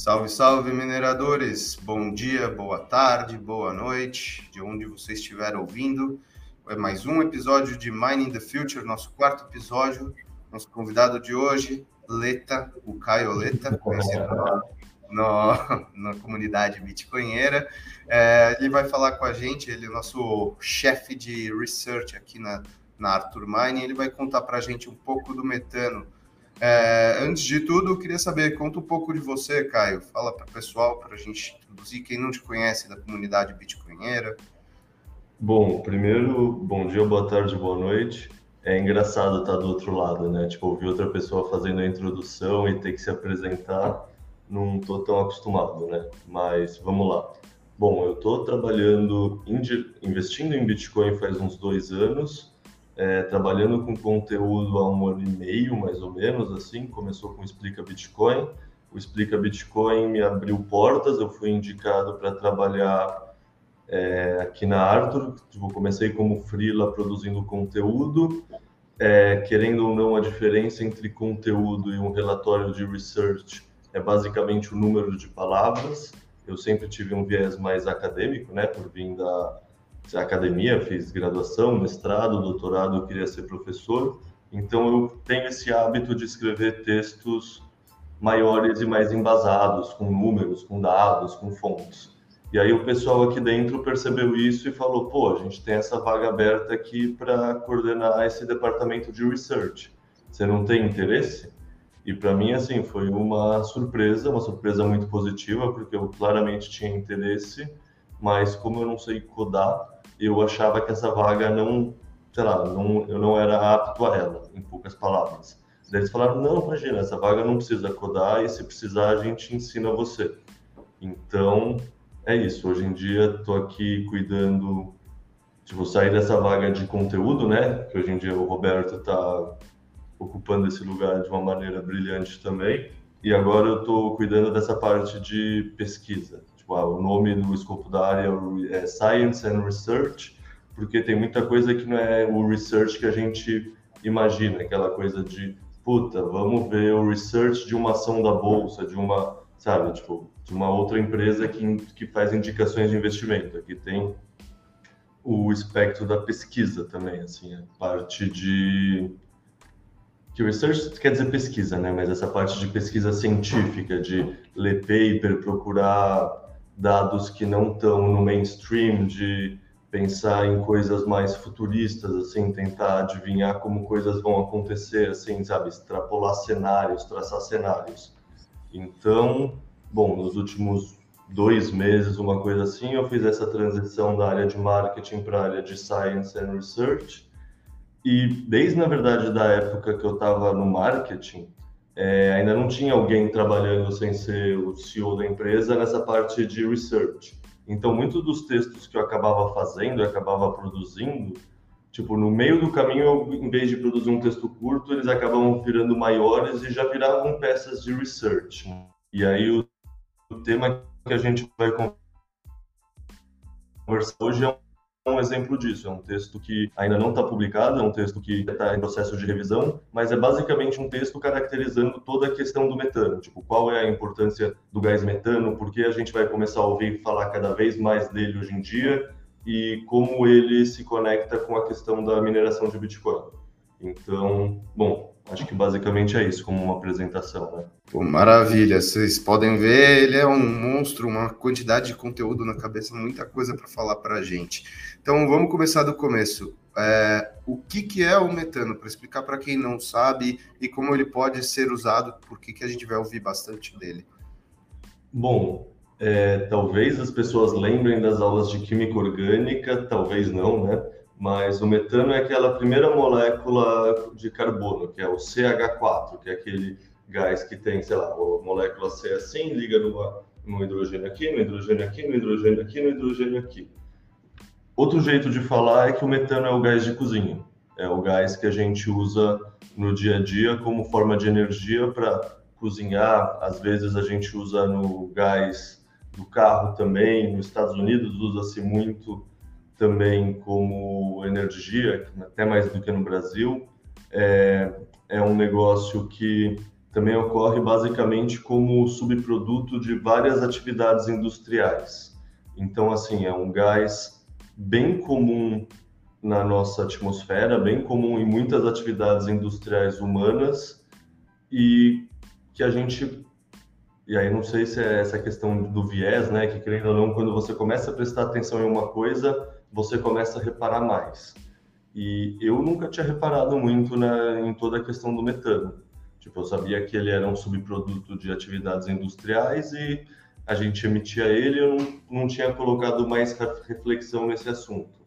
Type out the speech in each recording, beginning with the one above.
Salve, salve, mineradores! Bom dia, boa tarde, boa noite, de onde você estiver ouvindo. É mais um episódio de Mining the Future, nosso quarto episódio. Nosso convidado de hoje, Leta, o Caio Leta, conhecido no, na comunidade bitcoinheira. É, ele vai falar com a gente, ele é nosso chefe de research aqui na, na Arthur Mining. Ele vai contar para a gente um pouco do metano. É, antes de tudo, eu queria saber, conta um pouco de você, Caio. Fala para o pessoal, para a gente introduzir quem não te conhece da comunidade bitcoinheira. Bom, primeiro, bom dia, boa tarde, boa noite. É engraçado estar do outro lado, né? Tipo, ouvir outra pessoa fazendo a introdução e ter que se apresentar não estou tão acostumado, né? Mas vamos lá. Bom, eu estou trabalhando, investindo em Bitcoin faz uns dois anos, é, trabalhando com conteúdo há um ano e meio, mais ou menos, assim. Começou com Explica Bitcoin. O Explica Bitcoin me abriu portas, eu fui indicado para trabalhar é, aqui na Arthur. Tipo, comecei como freela produzindo conteúdo. É, querendo ou não, a diferença entre conteúdo e um relatório de research é basicamente o número de palavras. Eu sempre tive um viés mais acadêmico, né, por vir da, academia, fiz graduação, mestrado, doutorado, eu queria ser professor. Então eu tenho esse hábito de escrever textos maiores e mais embasados, com números, com dados, com fontes. E aí o pessoal aqui dentro percebeu isso e falou: pô, a gente tem essa vaga aberta aqui para coordenar esse departamento de research. Você não tem interesse? E para mim, assim, foi uma surpresa, uma surpresa muito positiva, porque eu claramente tinha interesse, mas como eu não sei codar, eu achava que essa vaga não, sei lá, não, eu não era apto a ela, em poucas palavras. Daí eles falaram, não, imagina, essa vaga não precisa codar e se precisar a gente ensina você. Então, é isso. Hoje em dia, estou aqui cuidando, tipo, sair dessa vaga de conteúdo, né? Que hoje em dia o Roberto está ocupando esse lugar de uma maneira brilhante também. E agora eu estou cuidando dessa parte de pesquisa. O nome do escopo da área é Science and Research, porque tem muita coisa que não é o research que a gente imagina, aquela coisa de, puta, vamos ver o research de uma ação da bolsa, de uma, sabe, tipo, de uma outra empresa que, que faz indicações de investimento. Aqui tem o espectro da pesquisa também, assim, a parte de que research quer dizer pesquisa, né? Mas essa parte de pesquisa científica, de ler paper, procurar dados que não estão no mainstream, de pensar em coisas mais futuristas, assim, tentar adivinhar como coisas vão acontecer, assim, sabe, extrapolar cenários, traçar cenários. Então, bom, nos últimos dois meses, uma coisa assim, eu fiz essa transição da área de marketing para a área de science and research e desde, na verdade, da época que eu estava no marketing, é, ainda não tinha alguém trabalhando sem ser o CEO da empresa nessa parte de research. Então, muitos dos textos que eu acabava fazendo, eu acabava produzindo, tipo, no meio do caminho, eu, em vez de produzir um texto curto, eles acabavam virando maiores e já viravam peças de research. E aí, o, o tema que a gente vai conversar hoje é um exemplo disso. É um texto que ainda não está publicado, é um texto que está em processo de revisão, mas é basicamente um texto caracterizando toda a questão do metano. Tipo, qual é a importância do gás metano, por que a gente vai começar a ouvir falar cada vez mais dele hoje em dia e como ele se conecta com a questão da mineração de Bitcoin. Então, bom, acho que basicamente é isso, como uma apresentação, né? Pô, maravilha, vocês podem ver, ele é um monstro, uma quantidade de conteúdo na cabeça, muita coisa para falar para a gente. Então, vamos começar do começo. É, o que, que é o metano, para explicar para quem não sabe e como ele pode ser usado, porque que a gente vai ouvir bastante dele. Bom, é, talvez as pessoas lembrem das aulas de química orgânica, talvez não, né? Mas o metano é aquela primeira molécula de carbono, que é o CH4, que é aquele gás que tem, sei lá, a molécula C assim, liga no hidrogênio aqui, no hidrogênio aqui, no hidrogênio aqui, no hidrogênio aqui. Outro jeito de falar é que o metano é o gás de cozinha. É o gás que a gente usa no dia a dia como forma de energia para cozinhar. Às vezes a gente usa no gás do carro também. Nos Estados Unidos usa-se muito também como energia, até mais do que no Brasil. É, é um negócio que também ocorre basicamente como subproduto de várias atividades industriais. Então, assim, é um gás bem comum na nossa atmosfera, bem comum em muitas atividades industriais humanas e que a gente e aí não sei se é essa questão do viés, né, que querendo ou não, quando você começa a prestar atenção em uma coisa, você começa a reparar mais. E eu nunca tinha reparado muito na, em toda a questão do metano. Tipo, eu sabia que ele era um subproduto de atividades industriais e a gente emitia ele, eu não, não tinha colocado mais reflexão nesse assunto.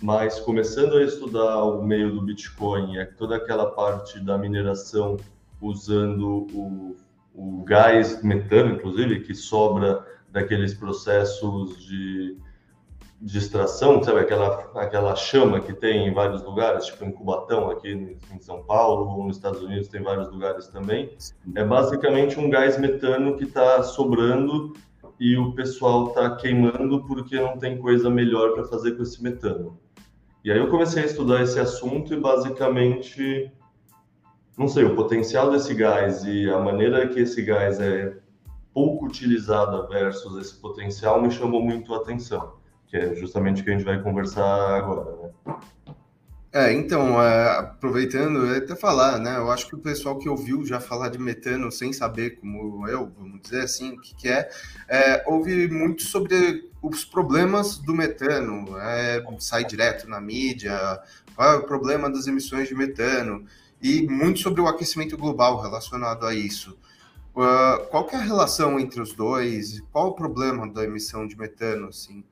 Mas começando a estudar o meio do Bitcoin, é toda aquela parte da mineração usando o o gás metano, inclusive, que sobra daqueles processos de, de extração, sabe, aquela, aquela chama que tem em vários lugares, tipo em Cubatão, aqui em São Paulo, nos Estados Unidos tem vários lugares também. É basicamente um gás metano que está sobrando e o pessoal está queimando porque não tem coisa melhor para fazer com esse metano. E aí eu comecei a estudar esse assunto e basicamente não sei, o potencial desse gás e a maneira que esse gás é pouco utilizado versus esse potencial me chamou muito a atenção, que é justamente o que a gente vai conversar agora, né? É, então, é, aproveitando, até falar, né? Eu acho que o pessoal que ouviu já falar de metano sem saber, como eu, vamos dizer assim, o que, que é, é, ouve muito sobre os problemas do metano, é, sai direto na mídia, qual é o problema das emissões de metano e muito sobre o aquecimento global relacionado a isso. Uh, qual é a relação entre os dois? Qual o problema da emissão de metano? Assim?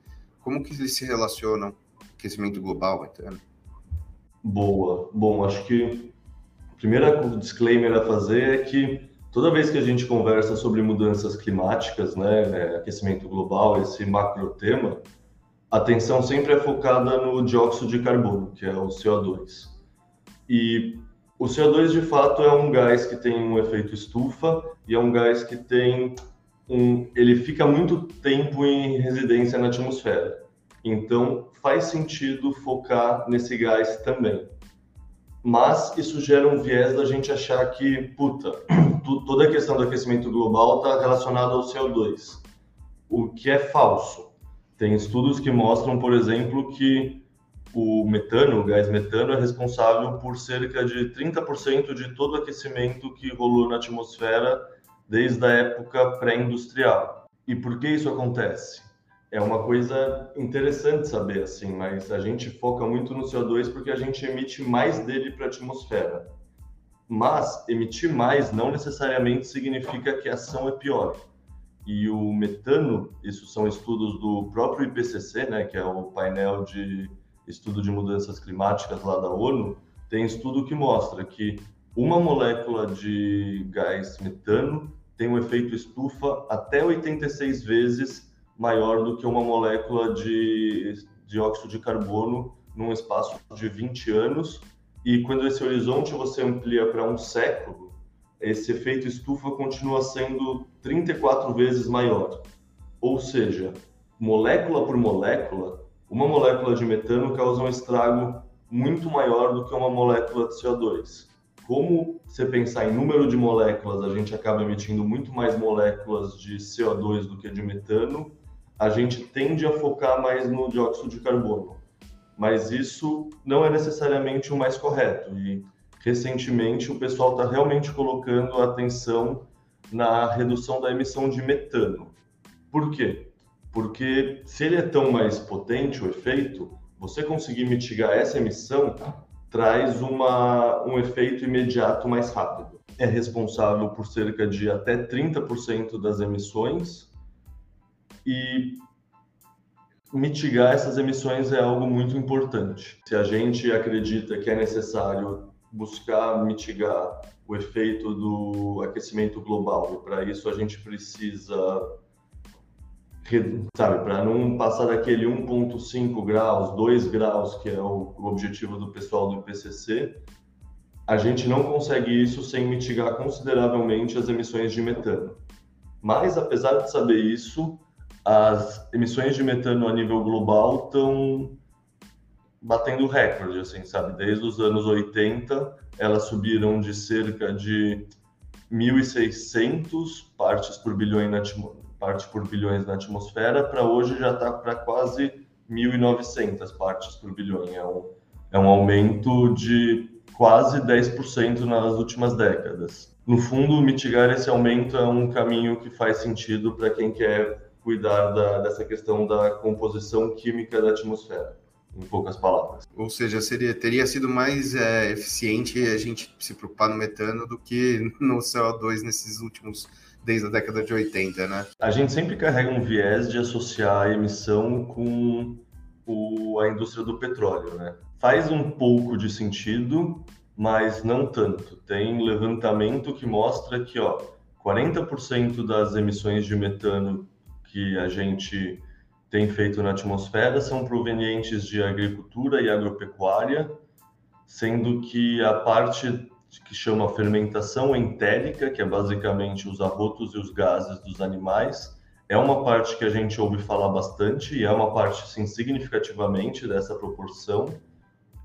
Como que eles se relacionam? Aquecimento global, metano? Boa. Bom, acho que o primeiro disclaimer a fazer é que toda vez que a gente conversa sobre mudanças climáticas, né, é, aquecimento global, esse macro tema, a atenção sempre é focada no dióxido de carbono, que é o CO2. E o CO2 de fato é um gás que tem um efeito estufa e é um gás que tem um, ele fica muito tempo em residência na atmosfera. Então faz sentido focar nesse gás também. Mas isso gera um viés da gente achar que, puta, toda a questão do aquecimento global está relacionada ao CO2, o que é falso. Tem estudos que mostram, por exemplo, que o metano, o gás metano, é responsável por cerca de 30% de todo o aquecimento que rolou na atmosfera desde a época pré-industrial. E por que isso acontece? É uma coisa interessante saber, assim, mas a gente foca muito no CO2 porque a gente emite mais dele para a atmosfera. Mas emitir mais não necessariamente significa que a ação é pior. E o metano, isso são estudos do próprio IPCC, né, que é o painel de estudo de mudanças climáticas lá da ONU, tem estudo que mostra que uma molécula de gás metano tem um efeito estufa até 86 vezes maior do que uma molécula de dióxido de carbono num espaço de 20 anos. E quando esse horizonte você amplia para um século, esse efeito estufa continua sendo 34 vezes maior. Ou seja, molécula por molécula, uma molécula de metano causa um estrago muito maior do que uma molécula de CO2. Como você pensar em número de moléculas, a gente acaba emitindo muito mais moléculas de CO2 do que de metano, a gente tende a focar mais no dióxido de carbono. Mas isso não é necessariamente o mais correto. E recentemente o pessoal está realmente colocando atenção na redução da emissão de metano. Por quê? Porque se ele é tão mais potente o efeito, você conseguir mitigar essa emissão traz uma, um efeito imediato mais rápido. É responsável por cerca de até 30% das emissões e mitigar essas emissões é algo muito importante. Se a gente acredita que é necessário buscar mitigar o efeito do aquecimento global, e para isso a gente precisa sabe, para não passar daquele 1,5 graus, 2 graus, que é o, objetivo do pessoal do IPCC, a gente não consegue isso sem mitigar consideravelmente as emissões de metano. Mas, apesar de saber isso, as emissões de metano a nível global estão batendo recorde, assim, sabe? Desde os anos 80, elas subiram de cerca de 1.600 partes por bilhão na parte por bilhões na atmosfera para hoje já está para quase 1.900 partes por bilhão. É um, é um aumento de quase 10% nas últimas décadas. No fundo, mitigar esse aumento é um caminho que faz sentido para quem quer cuidar da, dessa questão da composição química da atmosfera em poucas palavras. Ou seja, seria, teria sido mais é, eficiente a gente se preocupar no metano do que no CO2 nesses últimos, desde a década de 80, né? A gente sempre carrega um viés de associar a emissão com o, a indústria do petróleo, né? Faz um pouco de sentido, mas não tanto. Tem levantamento que mostra que, ó, 40% das emissões de metano que a gente tem feito na atmosfera são provenientes de agricultura e agropecuária, sendo que a parte que chama fermentação entérica, que é basicamente os arrotos e os gases dos animais, é uma parte que a gente ouve falar bastante e é uma parte sim significativamente dessa proporção,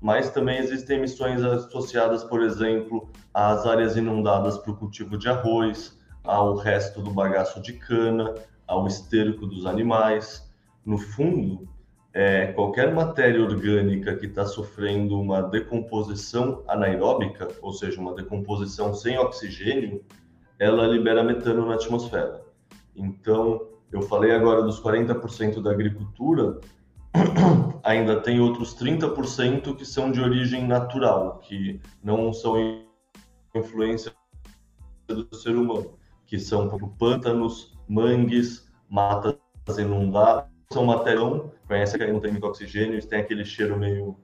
mas também existem emissões associadas, por exemplo, às áreas inundadas para o cultivo de arroz, ao resto do bagaço de cana, ao esterco dos animais. No fundo, é, qualquer matéria orgânica que está sofrendo uma decomposição anaeróbica, ou seja, uma decomposição sem oxigênio, ela libera metano na atmosfera. Então, eu falei agora dos 40% da agricultura, ainda tem outros 30% que são de origem natural, que não são influência do ser humano, que são pântanos, mangues, matas inundadas, são material, conhece que não tem muito oxigênio, eles têm aquele cheiro meio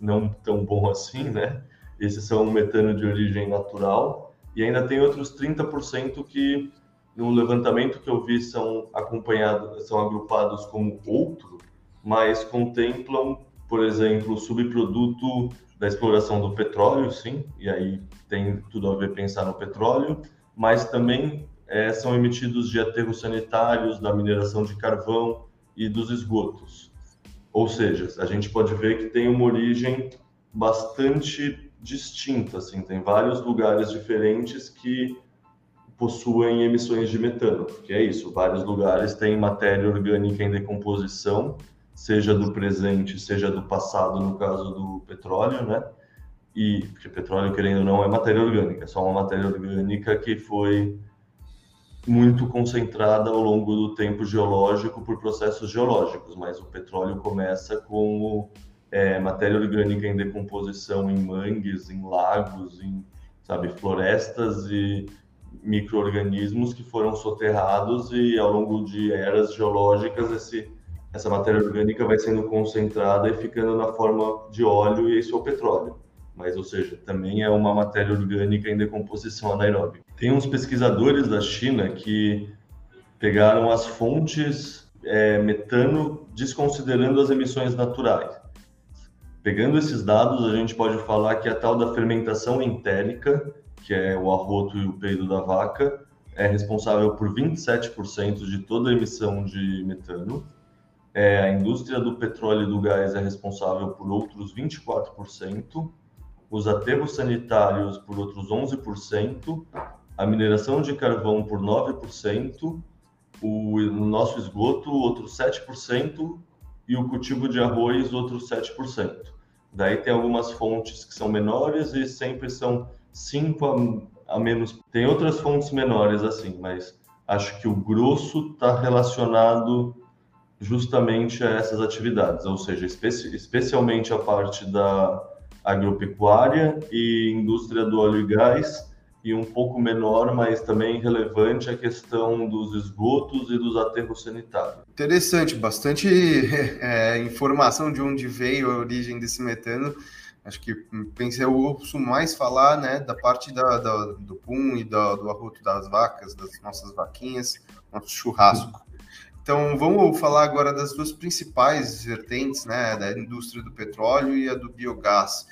não tão bom assim, né? Esses são metano de origem natural. E ainda tem outros 30% que, no levantamento que eu vi, são acompanhados, são agrupados como outro, mas contemplam, por exemplo, o subproduto da exploração do petróleo, sim, e aí tem tudo a ver pensar no petróleo, mas também é, são emitidos de aterros sanitários, da mineração de carvão, e dos esgotos. Ou seja, a gente pode ver que tem uma origem bastante distinta, assim, tem vários lugares diferentes que possuem emissões de metano, que é isso, vários lugares têm matéria orgânica em decomposição, seja do presente, seja do passado, no caso do petróleo, né? E porque petróleo, querendo ou não, é matéria orgânica, é só uma matéria orgânica que foi muito concentrada ao longo do tempo geológico por processos geológicos, mas o petróleo começa como é, matéria orgânica em decomposição em mangues, em lagos, em sabe florestas e microorganismos que foram soterrados e ao longo de eras geológicas esse essa matéria orgânica vai sendo concentrada e ficando na forma de óleo e isso é o petróleo. Mas, ou seja, também é uma matéria orgânica em decomposição anaeróbica. Tem uns pesquisadores da China que pegaram as fontes é, metano desconsiderando as emissões naturais. Pegando esses dados, a gente pode falar que a tal da fermentação entérica, que é o arroto e o peido da vaca, é responsável por 27% de toda a emissão de metano. É, a indústria do petróleo e do gás é responsável por outros 24%, os aterros sanitários por outros 11%, a mineração de carvão por 9%, o nosso esgoto outros 7% e o cultivo de arroz outros 7%. Daí tem algumas fontes que são menores e sempre são 5 a, a menos. Tem outras fontes menores assim, mas acho que o grosso está relacionado justamente a essas atividades, ou seja, especi especialmente a parte da agropecuária e indústria do óleo e gás e um pouco menor, mas também relevante, a questão dos esgotos e dos aterros sanitários. Interessante, bastante é, informação de onde veio a origem desse metano. Acho que pensei, eu ouço mais falar né, da parte da, da do pum e do, do arroto das vacas, das nossas vaquinhas, nosso churrasco. Então, vamos falar agora das duas principais vertentes, né, da indústria do petróleo e a do biogás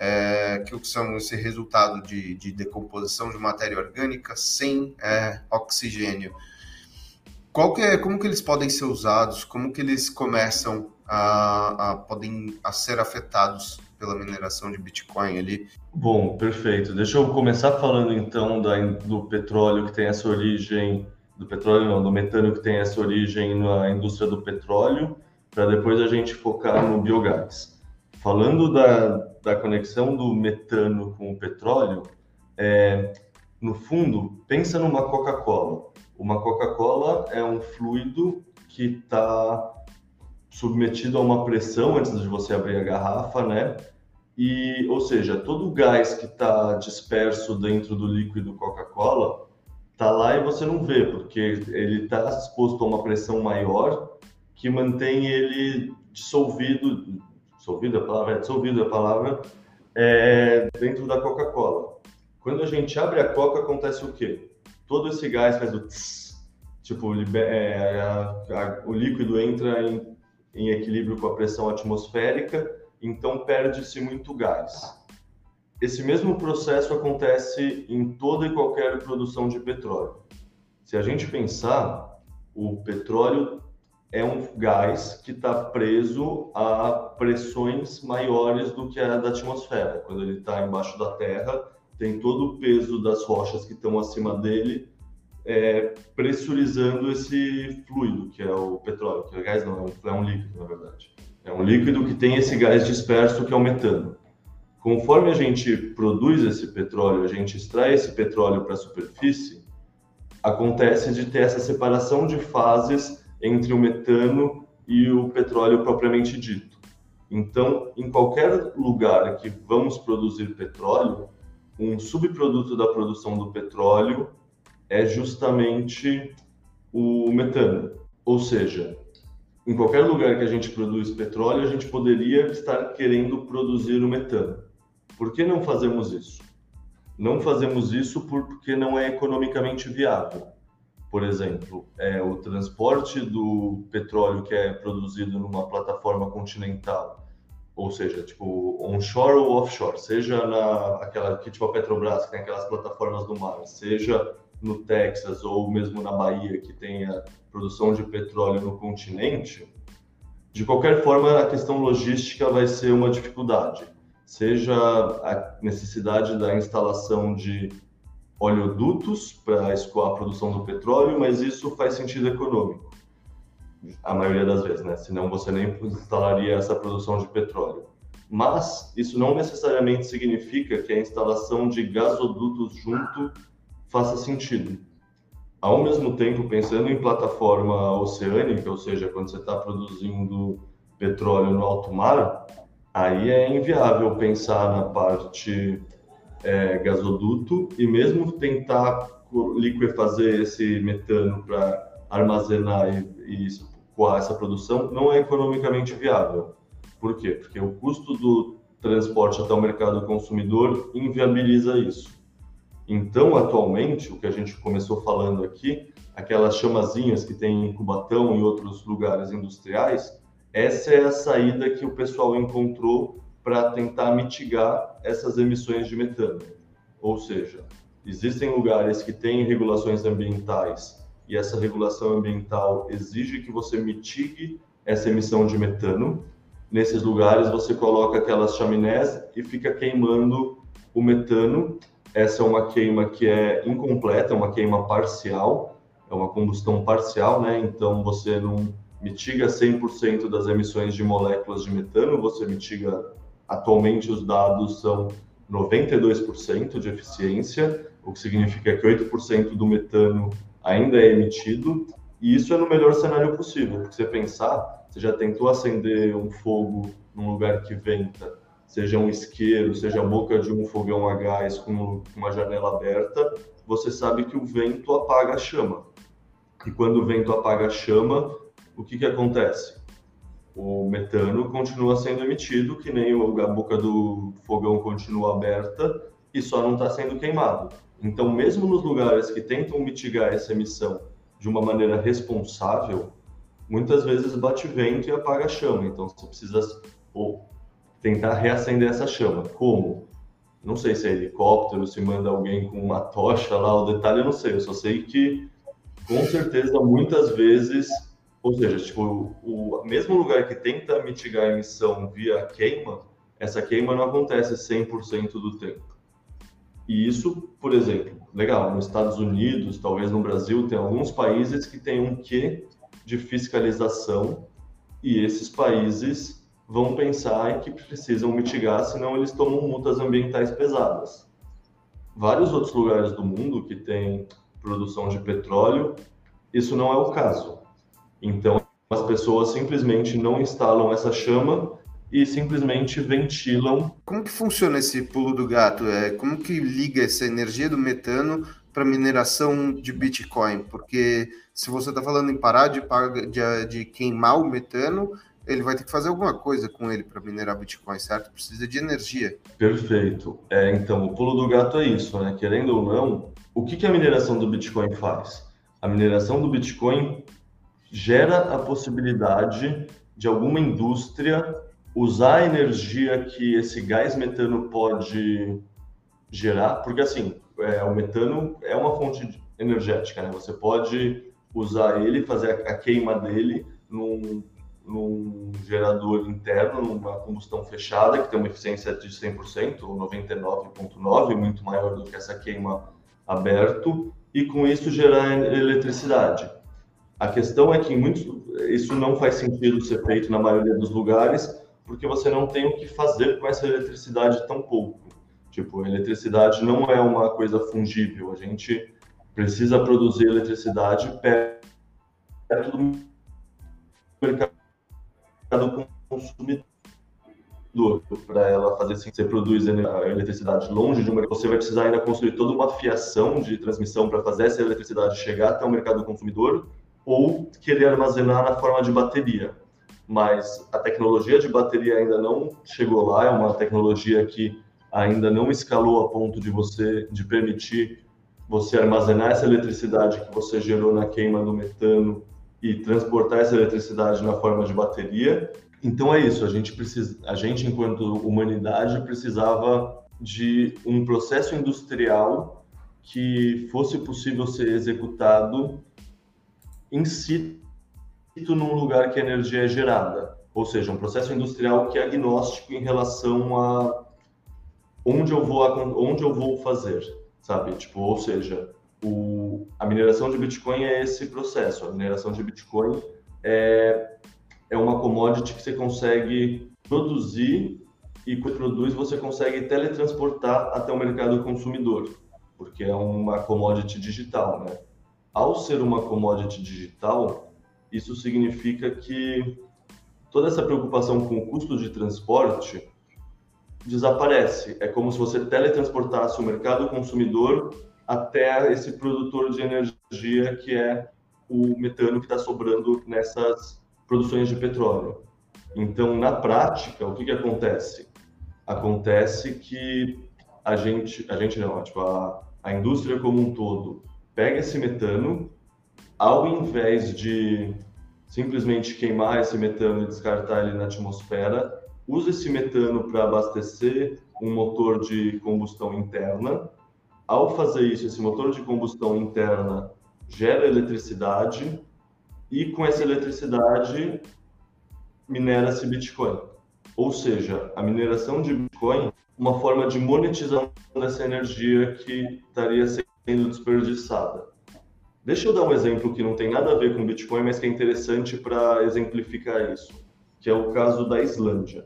é, que são esse resultado de, de, decomposição de matéria orgânica sem é, oxigênio. Qual que é, como que eles podem ser usados? Como que eles começam a, a podem a ser afetados pela mineração de Bitcoin ali. Bom, perfeito. Deixa eu começar falando então da, do petróleo que tem essa origem, do petróleo não, do metano que tem essa origem na indústria do petróleo, para depois a gente focar no biogás. Falando da, da conexão do metano com o petróleo, é, no fundo, pensa numa Coca-Cola. Uma Coca-Cola é um fluido que está submetido a uma pressão antes de você abrir a garrafa, né? E, ou seja, todo o gás que está disperso dentro do líquido Coca-Cola está lá e você não vê, porque ele está exposto a uma pressão maior que mantém ele dissolvido, dissolvido a palavra, é, dissolvido a palavra, é, dentro da Coca-Cola. Quando a gente abre a Coca, acontece o quê? Todo esse gás faz o tss, tipo, é, a, a, o líquido entra em em equilíbrio com a pressão atmosférica, então perde-se muito gás. Esse mesmo processo acontece em toda e qualquer produção de petróleo. Se a gente pensar, o petróleo é um gás que está preso a pressões maiores do que a da atmosfera. Quando ele está embaixo da Terra, tem todo o peso das rochas que estão acima dele é, pressurizando esse fluido, que é o petróleo, que é gás não, é um líquido, na verdade. É um líquido que tem esse gás disperso, que é o metano. Conforme a gente produz esse petróleo, a gente extrai esse petróleo para a superfície, acontece de ter essa separação de fases entre o metano e o petróleo propriamente dito. Então, em qualquer lugar que vamos produzir petróleo, um subproduto da produção do petróleo é justamente o metano. Ou seja, em qualquer lugar que a gente produz petróleo, a gente poderia estar querendo produzir o metano. Por que não fazemos isso? Não fazemos isso porque não é economicamente viável. Por exemplo, é o transporte do petróleo que é produzido numa plataforma continental, ou seja, tipo onshore ou offshore, seja na aquela que tipo a Petrobras que tem aquelas plataformas do mar, seja no Texas ou mesmo na Bahia, que tem a produção de petróleo no continente, de qualquer forma, a questão logística vai ser uma dificuldade. Seja a necessidade da instalação de oleodutos para escoar a produção do petróleo, mas isso faz sentido econômico, a maioria das vezes, né? Senão você nem instalaria essa produção de petróleo. Mas isso não necessariamente significa que a instalação de gasodutos junto faça sentido. Ao mesmo tempo, pensando em plataforma oceânica, ou seja, quando você está produzindo petróleo no alto mar, aí é inviável pensar na parte é, gasoduto e mesmo tentar liquefazer esse metano para armazenar e, coar essa produção não é economicamente viável. Por quê? Porque o custo do transporte até o mercado consumidor inviabiliza isso. Então, atualmente, o que a gente começou falando aqui, aquelas chamazinhas que tem em Cubatão e outros lugares industriais, essa é a saída que o pessoal encontrou para tentar mitigar essas emissões de metano. Ou seja, existem lugares que têm regulações ambientais e essa regulação ambiental exige que você mitigue essa emissão de metano. Nesses lugares você coloca aquelas chaminés e fica queimando o metano essa é uma queima que é incompleta, é uma queima parcial, é uma combustão parcial, né? Então você não mitiga 100% das emissões de moléculas de metano, você mitiga atualmente os dados são 92% de eficiência, o que significa que 8% do metano ainda é emitido, e isso é no melhor cenário possível, porque você pensar, você já tentou acender um fogo num lugar que venta seja um isqueiro, seja a boca de um fogão a gás com uma janela aberta, você sabe que o vento apaga a chama. E quando o vento apaga a chama, o que, que acontece? O metano continua sendo emitido, que nem a boca do fogão continua aberta e só não está sendo queimado. Então, mesmo nos lugares que tentam mitigar essa emissão de uma maneira responsável, muitas vezes bate vento e apaga a chama. Então, você precisa ou tentar reacender essa chama. Como? Não sei se é helicóptero, se manda alguém com uma tocha lá, o detalhe eu não sei. Eu só sei que, com certeza, muitas vezes, ou seja, tipo, o, o mesmo lugar que tenta mitigar a emissão via queima, essa queima não acontece 100% do tempo. E isso, por exemplo, legal, nos Estados Unidos, talvez no Brasil, tem alguns países que têm um quê de fiscalização e esses países vão pensar que precisam mitigar, senão eles tomam multas ambientais pesadas. Vários outros lugares do mundo que têm produção de petróleo, isso não é o caso. Então, as pessoas simplesmente não instalam essa chama e simplesmente ventilam. Como que funciona esse pulo do gato? É, como que liga essa energia do metano para mineração de Bitcoin? Porque se você está falando em parar de, de, de, queimar o metano, ele vai ter que fazer alguma coisa com ele para minerar Bitcoin, certo? Precisa de energia. Perfeito. É, então, o pulo do gato é isso, né? Querendo ou não, o que, que a mineração do Bitcoin faz? A mineração do Bitcoin gera a possibilidade de alguma indústria usar a energia que esse gás metano pode gerar, porque assim, é, o metano é uma fonte energética, né? Você pode usar ele, fazer a, a queima dele num, num, gerador interno, numa combustão fechada, que tem uma eficiência de 100%, ou 99,9%, muito maior do que essa queima aberto, e com isso gerar eletricidade. A questão é que muitos, isso não faz sentido ser feito na maioria dos lugares, porque você não tem o que fazer com essa eletricidade tão pouco. Tipo, a eletricidade não é uma coisa fungível. A gente precisa produzir eletricidade perto do mercado consumidor para ela fazer assim, você produz eletricidade longe de um mercado, você vai precisar ainda construir toda uma fiação de transmissão para fazer essa eletricidade chegar até o mercado consumidor ou querer armazenar na forma de bateria. Mas a tecnologia de bateria ainda não chegou lá, é uma tecnologia que ainda não escalou a ponto de você de permitir você armazenar essa eletricidade que você gerou na queima do metano e transportar essa eletricidade na forma de bateria. Então é isso, a gente precisa, a gente enquanto humanidade precisava de um processo industrial que fosse possível ser executado em situ num lugar que a energia é gerada, ou seja, um processo industrial que é agnóstico em relação a onde eu vou onde eu vou fazer, sabe? Tipo, ou seja, o, a mineração de Bitcoin é esse processo. A mineração de Bitcoin é, é uma commodity que você consegue produzir e quando produz você consegue teletransportar até o mercado consumidor, porque é uma commodity digital, né? Ao ser uma commodity digital, isso significa que toda essa preocupação com o custo de transporte desaparece. É como se você teletransportasse o mercado consumidor até esse produtor de energia que é o metano que está sobrando nessas produções de petróleo. Então, na prática, o que, que acontece? Acontece que a gente, a gente não, tipo, a, a indústria como um todo pega esse metano, ao invés de simplesmente queimar esse metano e descartar ele na atmosfera, usa esse metano para abastecer um motor de combustão interna. Ao fazer isso, esse motor de combustão interna gera eletricidade e com essa eletricidade minera-se Bitcoin. Ou seja, a mineração de Bitcoin uma forma de monetização dessa energia que estaria sendo desperdiçada. Deixa eu dar um exemplo que não tem nada a ver com Bitcoin, mas que é interessante para exemplificar isso, que é o caso da Islândia.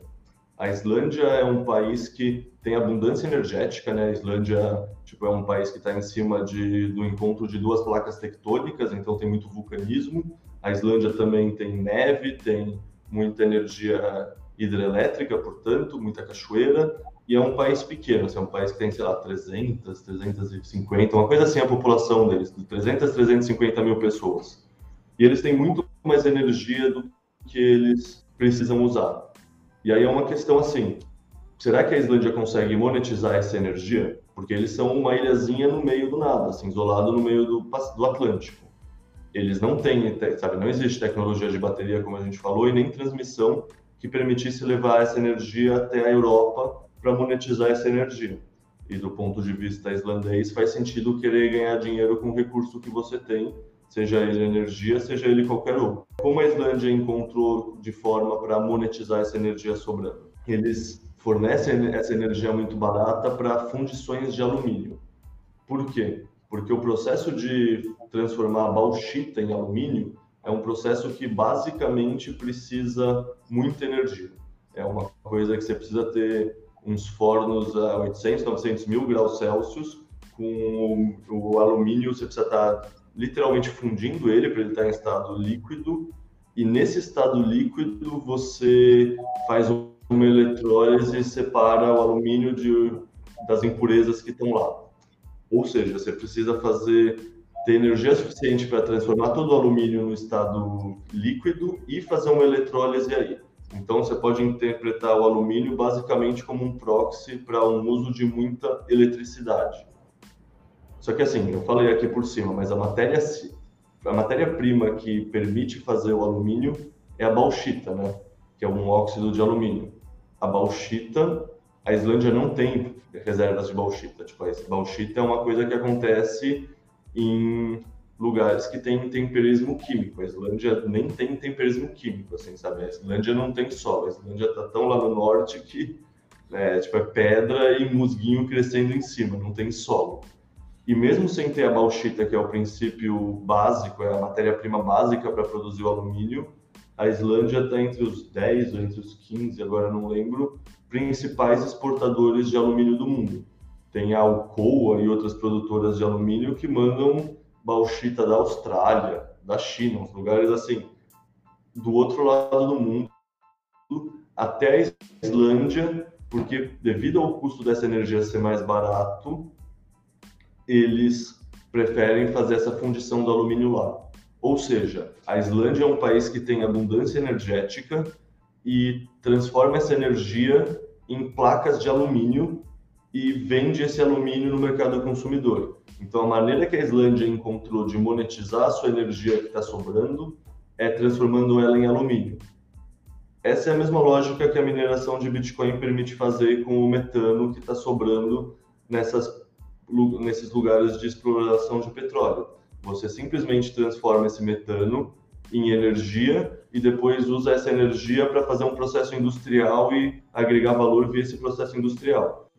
A Islândia é um país que tem abundância energética, né? A Islândia tipo, é um país que está em cima de, do encontro de duas placas tectônicas, então tem muito vulcanismo. A Islândia também tem neve, tem muita energia hidrelétrica, portanto, muita cachoeira, e é um país pequeno, assim, é um país que tem, sei lá, 300, 350, uma coisa assim a população deles, de 300, 350 mil pessoas. E eles têm muito mais energia do que eles precisam usar. E aí é uma questão assim: será que a Islândia consegue monetizar essa energia? Porque eles são uma ilhazinha no meio do nada, assim, isolado no meio do, do Atlântico. Eles não têm, sabe, não existe tecnologia de bateria, como a gente falou, e nem transmissão que permitisse levar essa energia até a Europa para monetizar essa energia. E do ponto de vista islandês, faz sentido querer ganhar dinheiro com o recurso que você tem, seja ele energia, seja ele qualquer outro. Como a Islândia encontrou de forma para monetizar essa energia sobrando? Eles fornece essa energia muito barata para fundições de alumínio. Por quê? Porque o processo de transformar a bauxita em alumínio é um processo que basicamente precisa muita energia. É uma coisa que você precisa ter uns fornos a 800, 900 mil graus Celsius, com o, o alumínio você precisa estar tá literalmente fundindo ele para ele estar tá em estado líquido, e nesse estado líquido você faz uma eletrólise e separa o alumínio de, das impurezas que estão lá. Ou seja, você precisa fazer ter energia suficiente para transformar todo o alumínio no estado líquido e fazer uma eletrólise aí. Então, você pode interpretar o alumínio basicamente como um proxy para um uso de muita eletricidade. Só que assim, eu falei aqui por cima, mas a matéria a matéria-prima que permite fazer o alumínio é a bauxita, né? Que é um óxido de alumínio. A bauxita, a Islândia não tem reservas de bauxita. Tipo, a bauxita é uma coisa que acontece em lugares que tem temperismo químico. A Islândia nem tem temperismo químico, assim, sabe? A Islândia não tem sol. A Islândia tá tão lá no norte que é, tipo, é pedra e musguinho crescendo em cima, não tem solo. E mesmo sem ter a bauxita, que é o princípio básico, é a matéria-prima básica para produzir o alumínio, a Islândia está entre os 10 ou entre os 15, agora não lembro, principais exportadores de alumínio do mundo. Tem a Alcoa e outras produtoras de alumínio que mandam bauxita da Austrália, da China, uns lugares assim, do outro lado do mundo, até a Islândia, porque devido ao custo dessa energia ser mais barato, eles preferem fazer essa fundição do alumínio lá. Ou seja, a Islândia é um país que tem abundância energética e transforma essa energia em placas de alumínio e vende esse alumínio no mercado consumidor. Então, a maneira que a Islândia encontrou de monetizar a sua energia que está sobrando é transformando ela em alumínio. Essa é a mesma lógica que a mineração de Bitcoin permite fazer com o metano que está sobrando nessas nesses lugares de exploração de petróleo. Você simplesmente transforma esse metano em energia e depois usa essa energia para fazer um processo industrial e agregar valor via esse processo industrial.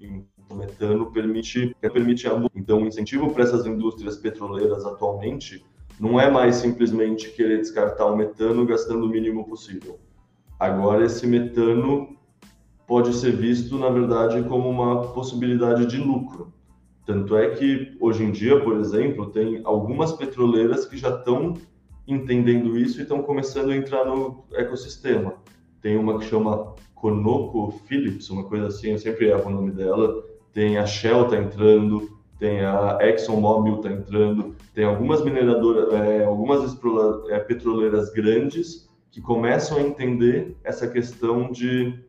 O metano permite, permite a... Então, o incentivo para essas indústrias petroleiras atualmente não é mais simplesmente querer descartar o metano gastando o mínimo possível. Agora, esse metano pode ser visto, na verdade, como uma possibilidade de lucro. Tanto é que hoje em dia, por exemplo, tem algumas petroleiras que já estão entendendo isso e estão começando a entrar no ecossistema. Tem uma que chama Conoco Phillips, uma coisa assim, eu sempre erro o nome dela. Tem a Shell tá entrando, tem a ExxonMobil tá entrando, tem algumas mineradoras, é, algumas é, petroleiras grandes que começam a entender essa questão de,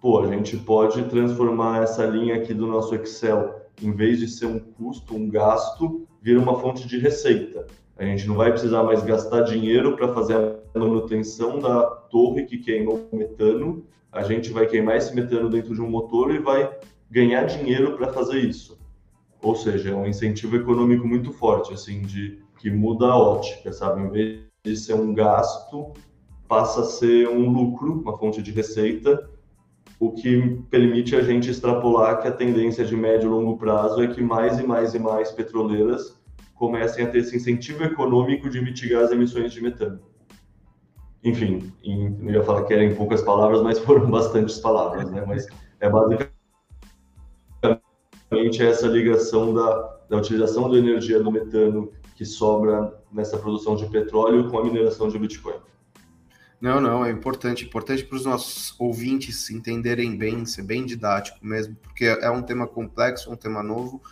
pô, a gente pode transformar essa linha aqui do nosso Excel em vez de ser um custo, um gasto, vira uma fonte de receita. A gente não vai precisar mais gastar dinheiro para fazer a manutenção da torre que queima o metano. A gente vai queimar esse metano dentro de um motor e vai ganhar dinheiro para fazer isso. Ou seja, é um incentivo econômico muito forte, assim, de que muda a ótica, sabe? Em vez de ser um gasto, passa a ser um lucro, uma fonte de receita o que permite a gente extrapolar que a tendência de médio e longo prazo é que mais e mais e mais petroleiras comecem a ter esse incentivo econômico de mitigar as emissões de metano. Enfim, em, eu ia falar que era em poucas palavras, mas foram bastantes palavras, né? Mas é basicamente essa ligação da, da utilização da energia do metano que sobra nessa produção de petróleo com a mineração de Bitcoin. Não, não, é importante, importante para os nossos ouvintes entenderem bem, ser bem didático mesmo, porque é um tema complexo, um tema novo.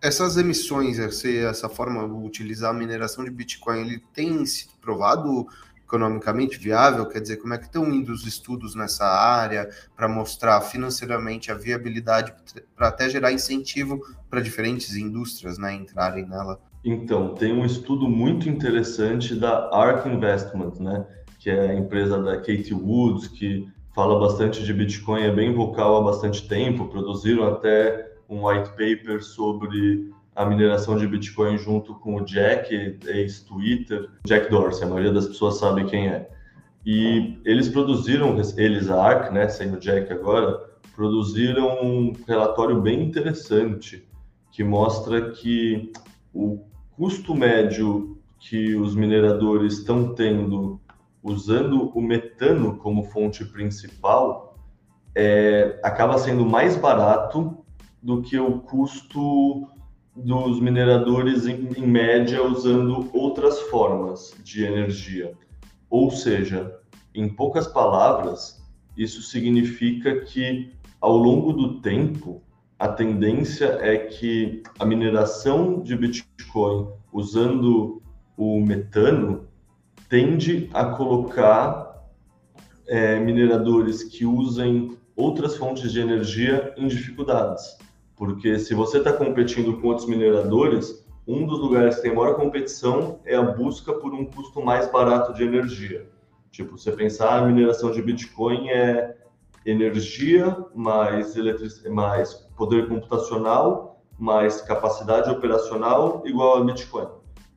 Essas emissões, essa forma de utilizar a mineração de Bitcoin, ele tem sido provado economicamente viável? Quer dizer, como é que estão indo os estudos nessa área para mostrar financeiramente a viabilidade, para até gerar incentivo para diferentes indústrias né, entrarem nela? Então, tem um estudo muito interessante da ARK Investment, né? que é a empresa da Katie Woods, que fala bastante de Bitcoin, é bem vocal há bastante tempo, produziram até um white paper sobre a mineração de Bitcoin junto com o Jack, ex-Twitter, Jack Dorsey, a maioria das pessoas sabe quem é. E eles produziram, eles, a ARK, né, sendo Jack agora, produziram um relatório bem interessante que mostra que o custo médio que os mineradores estão tendo usando o metano como fonte principal é, acaba sendo mais barato do que o custo dos mineradores em, em média usando outras formas de energia. Ou seja, em poucas palavras, isso significa que ao longo do tempo a tendência é que a mineração de Bitcoin usando o metano tende a colocar é, mineradores que usem outras fontes de energia em dificuldades. Porque se você está competindo com outros mineradores, um dos lugares que tem maior competição é a busca por um custo mais barato de energia. Tipo, você pensar a mineração de Bitcoin é energia mais, eletric... mais poder computacional mais capacidade operacional igual a Bitcoin.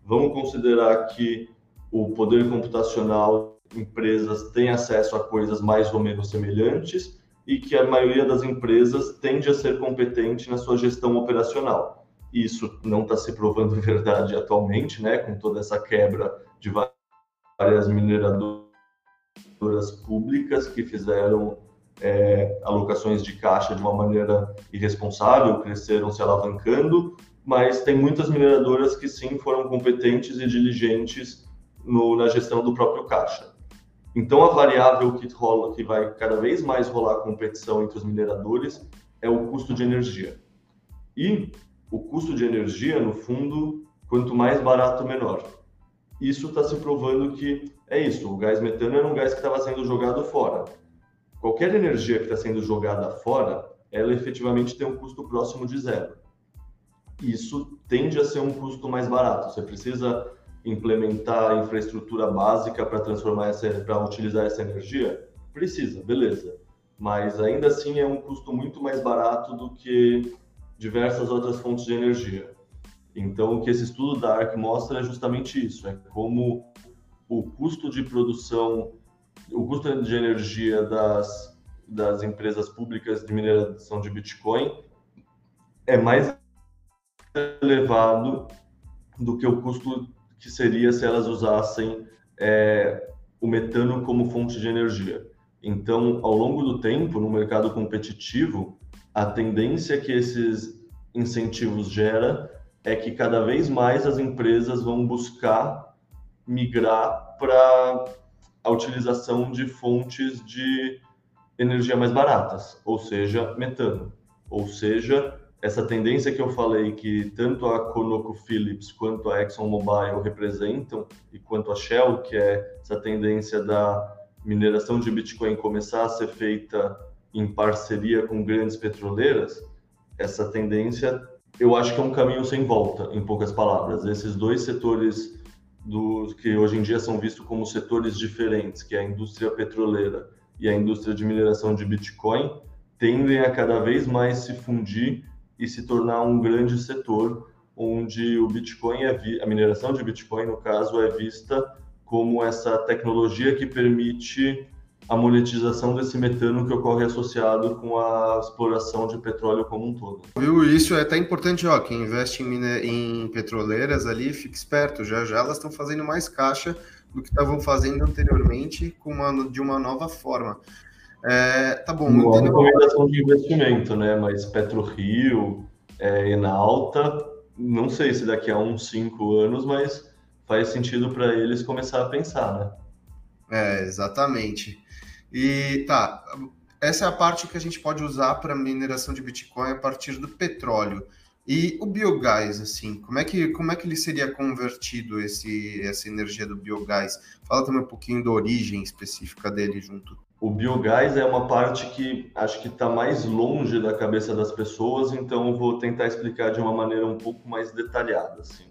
Vamos considerar que o poder computacional empresas têm acesso a coisas mais ou menos semelhantes e que a maioria das empresas tende a ser competente na sua gestão operacional. Isso não está se provando verdade atualmente, né, com toda essa quebra de várias mineradoras públicas que fizeram é, alocações de caixa de uma maneira irresponsável, cresceram se alavancando, mas tem muitas mineradoras que sim foram competentes e diligentes no, na gestão do próprio caixa. Então, a variável que rola, que vai cada vez mais rolar competição entre os mineradores é o custo de energia. E o custo de energia, no fundo, quanto mais barato, melhor. Isso está se provando que é isso. O gás metano era um gás que estava sendo jogado fora. Qualquer energia que está sendo jogada fora, ela efetivamente tem um custo próximo de zero. Isso tende a ser um custo mais barato. Você precisa implementar infraestrutura básica para transformar essa, para utilizar essa energia? Precisa, beleza. Mas ainda assim é um custo muito mais barato do que diversas outras fontes de energia. Então, o que esse estudo da ARC mostra é justamente isso: é como o custo de produção, o custo de energia das, das empresas públicas de mineração de Bitcoin é mais elevado do que o custo que seria se elas usassem é, o metano como fonte de energia. Então, ao longo do tempo, no mercado competitivo, a tendência que esses incentivos gera é que cada vez mais as empresas vão buscar migrar para a utilização de fontes de energia mais baratas, ou seja, metano, ou seja, essa tendência que eu falei que tanto a ConocoPhillips quanto a ExxonMobil representam e quanto a Shell, que é essa tendência da mineração de Bitcoin começar a ser feita em parceria com grandes petroleiras, essa tendência eu acho que é um caminho sem volta, em poucas palavras. Esses dois setores do, que hoje em dia são vistos como setores diferentes, que é a indústria petroleira e a indústria de mineração de Bitcoin, tendem a cada vez mais se fundir e se tornar um grande setor onde o Bitcoin é vi... a mineração de Bitcoin no caso é vista como essa tecnologia que permite a monetização desse metano que ocorre associado com a exploração de petróleo como um todo. Viu? Isso é até importante, ó, quem investe em, mine... em petroleiras ali, fica esperto, já já elas estão fazendo mais caixa do que estavam fazendo anteriormente com uma, de uma nova forma. É, tá bom. É recomendação de investimento, né? Mas PetroRio, é, Enalta, não sei se daqui a uns cinco anos, mas faz sentido para eles começar a pensar, né? É, exatamente. E tá, essa é a parte que a gente pode usar para mineração de Bitcoin a partir do petróleo. E o biogás, assim, como é que, como é que ele seria convertido, esse, essa energia do biogás? Fala também um pouquinho da origem específica dele junto. O biogás é uma parte que acho que está mais longe da cabeça das pessoas, então vou tentar explicar de uma maneira um pouco mais detalhada, assim.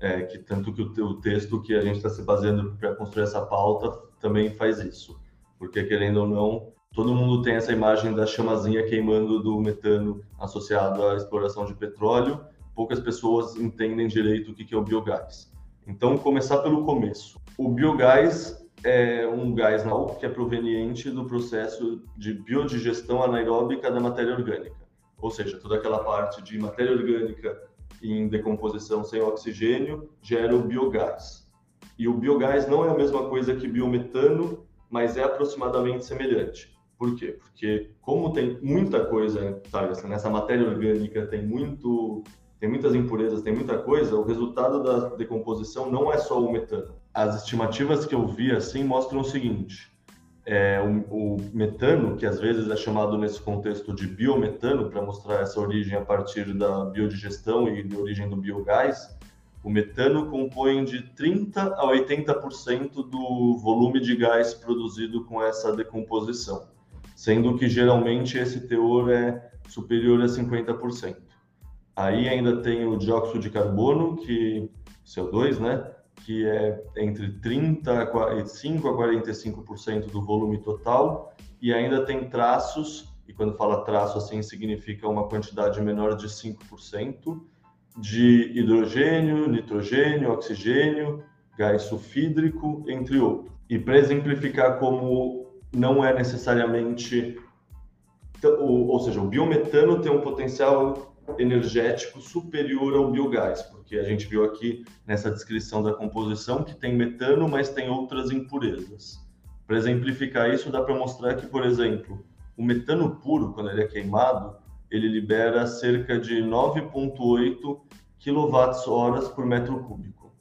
É, que tanto que o, o texto que a gente está se baseando para construir essa pauta também faz isso, porque querendo ou não, todo mundo tem essa imagem da chamazinha queimando do metano associado à exploração de petróleo, poucas pessoas entendem direito o que é o biogás. Então, começar pelo começo. O biogás é um gás que é proveniente do processo de biodigestão anaeróbica da matéria orgânica. Ou seja, toda aquela parte de matéria orgânica em decomposição sem oxigênio gera o biogás. E o biogás não é a mesma coisa que biometano, mas é aproximadamente semelhante. Por quê? Porque como tem muita coisa, sabe, assim, nessa matéria orgânica tem muito tem muitas impurezas, tem muita coisa, o resultado da decomposição não é só o metano. As estimativas que eu vi assim mostram o seguinte: é, o, o, metano, que às vezes é chamado nesse contexto de biometano, para mostrar essa origem a partir da biodigestão e da origem do biogás, o metano compõe de 30 a 80% do volume de gás produzido com essa decomposição, sendo que geralmente esse teor é superior a 50%. Aí ainda tem o dióxido de carbono, que CO2, né, que é entre 35 a 45% do volume total, e ainda tem traços, e quando fala traço assim significa uma quantidade menor de 5% de hidrogênio, nitrogênio, oxigênio, gás sulfídrico, entre outros. E para exemplificar como não é necessariamente ou seja, o biometano tem um potencial energético superior ao biogás, porque a gente viu aqui nessa descrição da composição que tem metano, mas tem outras impurezas. Para exemplificar isso, dá para mostrar que, por exemplo, o metano puro, quando ele é queimado, ele libera cerca de 9,8 kWh por metro cúbico,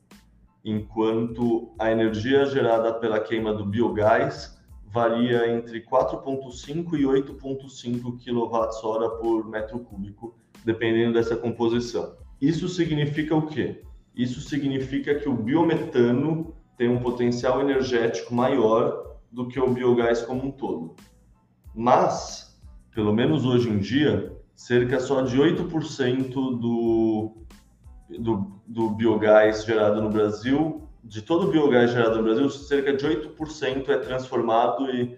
enquanto a energia gerada pela queima do biogás varia entre 4,5 e 8,5 kWh por metro cúbico, dependendo dessa composição. Isso significa o quê? Isso significa que o biometano tem um potencial energético maior do que o biogás como um todo. Mas, pelo menos hoje em dia, cerca só de 8% do, do, do biogás gerado no Brasil, de todo o biogás gerado no Brasil, cerca de 8% é transformado e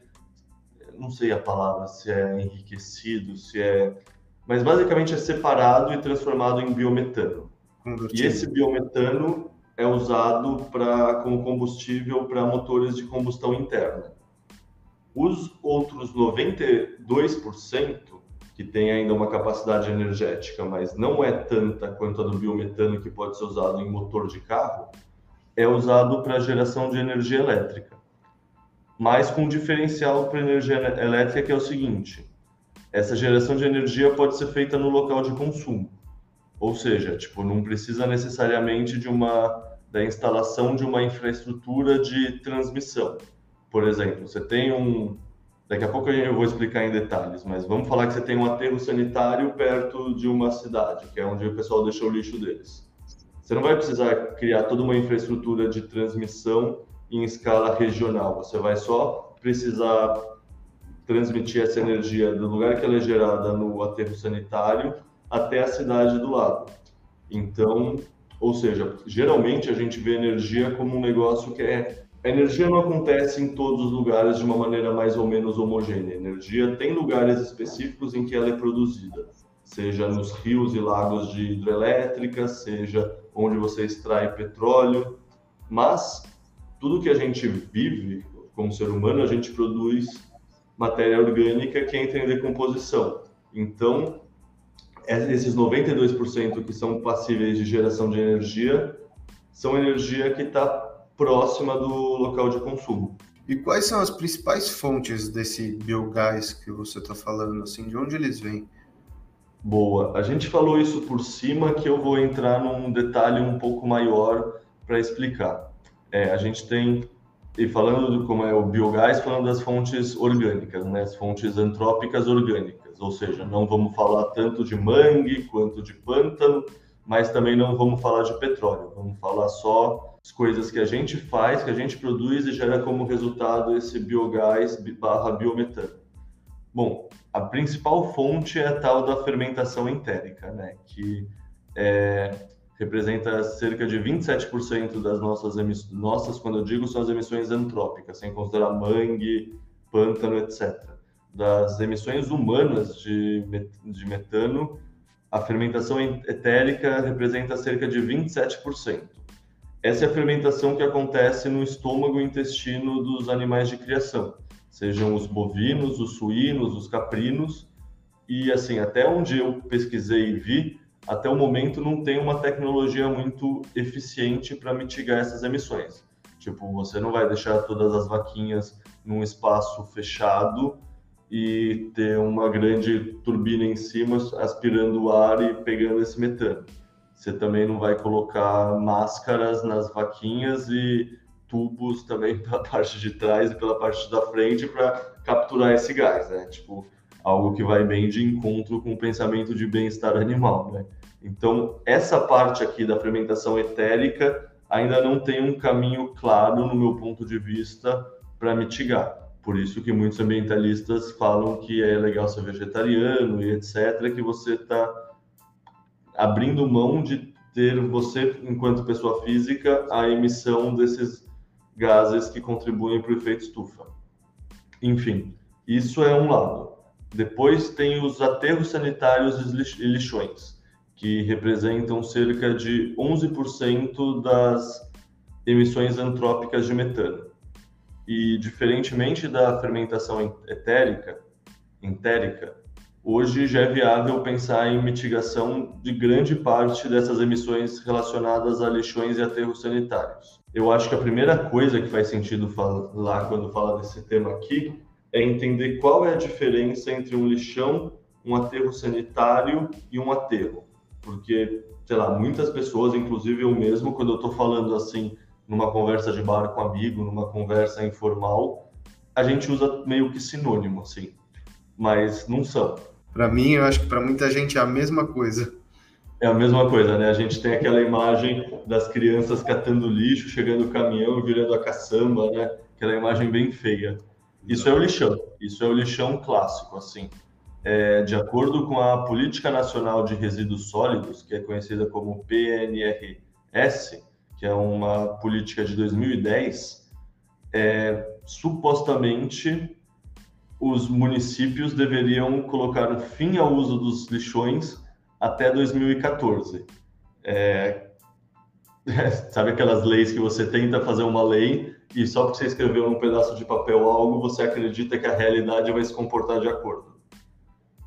não sei a palavra, se é enriquecido, se é mas basicamente é separado e transformado em biometano. E esse biometano é usado para como combustível para motores de combustão interna. Os outros 92%, que tem ainda uma capacidade energética, mas não é tanta quanto a do biometano que pode ser usado em motor de carro, é usado para geração de energia elétrica. Mas com um diferencial para energia elétrica que é o seguinte: essa geração de energia pode ser feita no local de consumo. Ou seja, tipo, não precisa necessariamente de uma da instalação de uma infraestrutura de transmissão. Por exemplo, você tem um daqui a pouco eu vou explicar em detalhes, mas vamos falar que você tem um aterro sanitário perto de uma cidade, que é onde o pessoal deixa o lixo deles. Você não vai precisar criar toda uma infraestrutura de transmissão em escala regional. Você vai só precisar transmitir essa energia do lugar que ela é gerada no aterro sanitário até a cidade do lado. Então, ou seja, geralmente a gente vê energia como um negócio que é a energia não acontece em todos os lugares de uma maneira mais ou menos homogênea. A energia tem lugares específicos em que ela é produzida, seja nos rios e lagos de hidrelétrica, seja onde você extrai petróleo, mas tudo que a gente vive como ser humano, a gente produz matéria orgânica que entra em decomposição. Então, esses 92% que são passíveis de geração de energia são energia que está próxima do local de consumo. E quais são as principais fontes desse biogás que você está falando? Assim, de onde eles vêm? Boa. A gente falou isso por cima, que eu vou entrar num detalhe um pouco maior para explicar. É, a gente tem e falando do como é o biogás, falando das fontes orgânicas, né, as fontes antrópicas orgânicas, ou seja, não vamos falar tanto de mangue quanto de pântano, mas também não vamos falar de petróleo, vamos falar só as coisas que a gente faz, que a gente produz e gera como resultado esse biogás barra biometano. Bom, a principal fonte é a tal da fermentação entérica, né, que é, representa cerca de 27% das nossas emissões, nossas, quando eu digo, são as emissões antrópicas, sem considerar mangue, pântano, etc. Das emissões humanas de, de metano, a fermentação etérica representa cerca de 27%. essa é a fermentação que acontece no estômago e intestino dos animais de criação, sejam os bovinos, os suínos, os caprinos. E assim, até onde eu pesquisei e vi, até o momento não tem uma tecnologia muito eficiente para mitigar essas emissões. Tipo, você não vai deixar todas as vaquinhas num espaço fechado e ter uma grande turbina em cima aspirando o ar e pegando esse metano. Você também não vai colocar máscaras nas vaquinhas e tubos também pela parte de trás e pela parte da frente para capturar esse gás, né? Tipo, algo que vai bem de encontro com o pensamento de bem-estar animal, né? Então, essa parte aqui da fermentação etérica ainda não tem um caminho claro, no meu ponto de vista, para mitigar. Por isso que muitos ambientalistas falam que é legal ser vegetariano e etc., que você está abrindo mão de ter você, enquanto pessoa física, a emissão desses gases que contribuem para o efeito estufa. Enfim, isso é um lado. Depois tem os aterros sanitários e lixões, que representam cerca de 11% das emissões antrópicas de metano. E diferentemente da fermentação etérica, entérica, hoje já é viável pensar em mitigação de grande parte dessas emissões relacionadas a lixões e aterros sanitários. Eu acho que a primeira coisa que faz sentido falar quando fala desse tema aqui é entender qual é a diferença entre um lixão, um aterro sanitário e um aterro. Porque, sei lá, muitas pessoas, inclusive eu mesmo, quando eu estou falando assim, numa conversa de bar com amigo, numa conversa informal, a gente usa meio que sinônimo, assim, mas não são. Para mim, eu acho que para muita gente é a mesma coisa. É a mesma coisa, né? A gente tem aquela imagem das crianças catando lixo, chegando o caminhão, virando a caçamba, né? Aquela imagem bem feia. Isso é o lixão. Isso é o lixão clássico, assim. É, de acordo com a Política Nacional de Resíduos Sólidos, que é conhecida como PNRS, que é uma política de 2010, é, supostamente os municípios deveriam colocar um fim ao uso dos lixões até 2014. É, sabe aquelas leis que você tenta fazer uma lei e só porque você escreveu num pedaço de papel algo, você acredita que a realidade vai se comportar de acordo.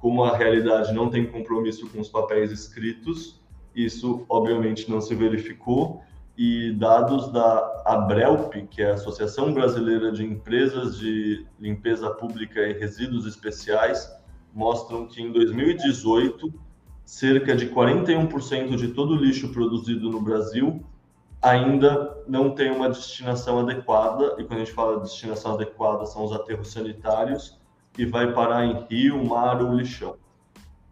Como a realidade não tem compromisso com os papéis escritos, isso obviamente não se verificou. E dados da Abrelp, que é a Associação Brasileira de Empresas de Limpeza Pública e Resíduos Especiais, mostram que em 2018 cerca de 41% de todo o lixo produzido no Brasil ainda não tem uma destinação adequada, e quando a gente fala de destinação adequada, são os aterros sanitários, e vai parar em rio, mar ou lixão.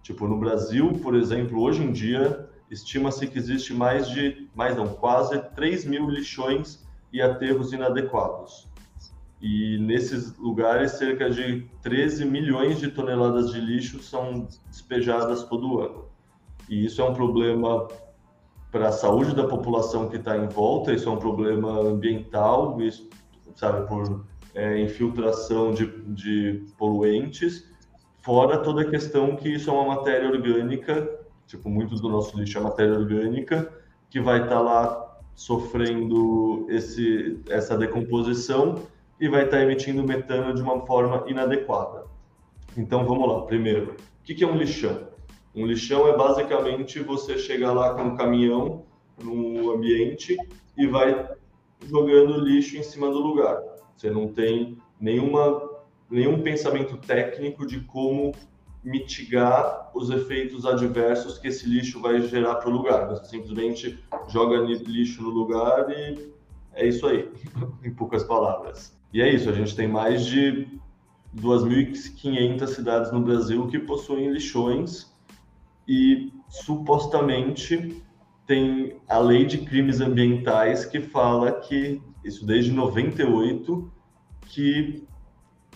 Tipo, no Brasil, por exemplo, hoje em dia, estima-se que existe mais de, mais não, quase 3 mil lixões e aterros inadequados. E nesses lugares, cerca de 13 milhões de toneladas de lixo são despejadas todo ano. E isso é um problema para a saúde da população que está em volta, isso é um problema ambiental, isso, sabe, por é, infiltração de, de poluentes, fora toda a questão que isso é uma matéria orgânica tipo, muito do nosso lixo é matéria orgânica, que vai estar tá lá sofrendo esse, essa decomposição e vai estar tá emitindo metano de uma forma inadequada. Então, vamos lá. Primeiro, o que é um lixão? Um lixão é basicamente você chegar lá com um caminhão no ambiente e vai jogando lixo em cima do lugar. Você não tem nenhuma, nenhum pensamento técnico de como mitigar os efeitos adversos que esse lixo vai gerar para o lugar. Você simplesmente joga lixo no lugar e é isso aí, em poucas palavras. E é isso, a gente tem mais de 2.500 cidades no Brasil que possuem lixões e supostamente tem a lei de crimes ambientais que fala que, isso desde 98, que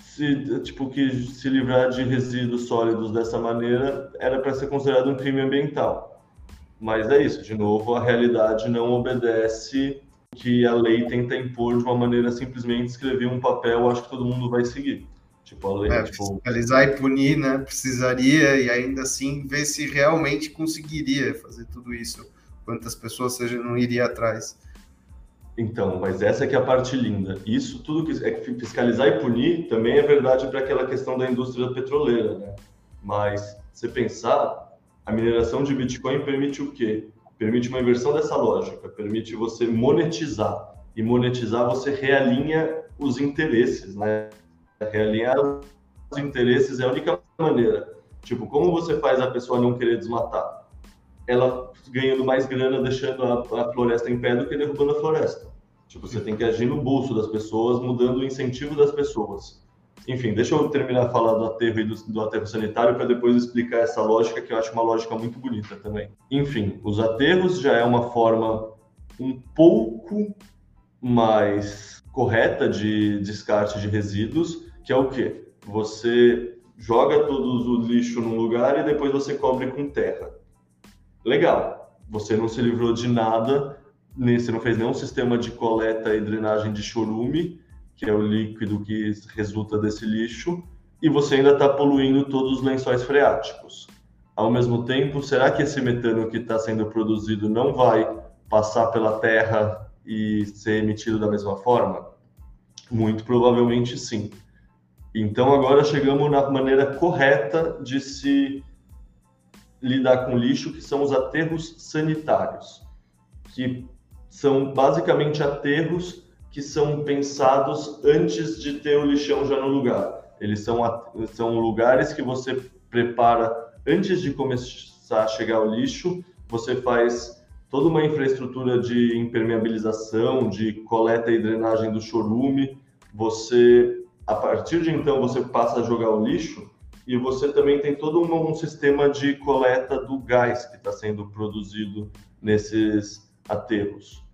se, tipo, que se livrar de resíduos sólidos dessa maneira era para ser considerado um crime ambiental. Mas é isso, de novo, a realidade não obedece que a lei tenta impor de uma maneira simplesmente escrever um papel, acho que todo mundo vai seguir. Tipo, a lei, é, tipo... fiscalizar e punir, né? Precisaria e ainda assim ver se realmente conseguiria fazer tudo isso. Quantas pessoas seja não iria atrás. Então, mas essa é que é a parte linda. Isso tudo que é fiscalizar e punir também é verdade para aquela questão da indústria petroleira, né? Mas você pensar, a mineração de Bitcoin permite o quê? Permite uma inversão dessa lógica, permite você monetizar. E monetizar você realinha os interesses, né? Realinhar os interesses é a única maneira. Tipo, como você faz a pessoa não querer desmatar? Ela ganhando mais grana deixando a, a floresta em pé do que derrubando a floresta. Tipo, você tem que agir no bolso das pessoas, mudando o incentivo das pessoas. Enfim, deixa eu terminar a falar do aterro e do, do aterro sanitário para depois explicar essa lógica, que eu acho uma lógica muito bonita também. Enfim, os aterros já é uma forma um pouco mais correta de descarte de resíduos, que é o quê? Você joga todo o lixo num lugar e depois você cobre com terra. Legal, você não se livrou de nada, você não fez nenhum sistema de coleta e drenagem de chorume, que é o líquido que resulta desse lixo, e você ainda está poluindo todos os lençóis freáticos. Ao mesmo tempo, será que esse metano que está sendo produzido não vai passar pela terra e ser emitido da mesma forma? Muito provavelmente sim. Então agora chegamos na maneira correta de se lidar com lixo, que são os aterros sanitários, que são basicamente aterros que são pensados antes de ter o lixão já no lugar. Eles são, são lugares que você prepara antes de começar a chegar o lixo, você faz toda uma infraestrutura de impermeabilização, de coleta e drenagem do chorume, você a partir de então você passa a jogar o lixo e você também tem todo um, um sistema de coleta do gás que está sendo produzido nesses aterros.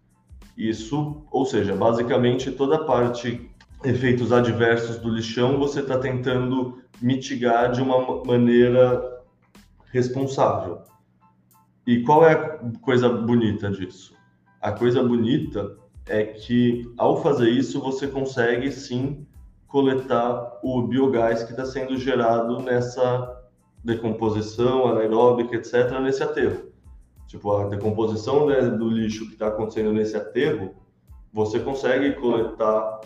Isso, ou seja, basicamente toda a parte efeitos adversos do lixão você está tentando mitigar de uma maneira responsável. E qual é a coisa bonita disso? A coisa bonita é que ao fazer isso você consegue sim coletar o biogás que está sendo gerado nessa decomposição anaeróbica, etc., nesse aterro. Tipo, a decomposição né, do lixo que está acontecendo nesse aterro, você consegue coletar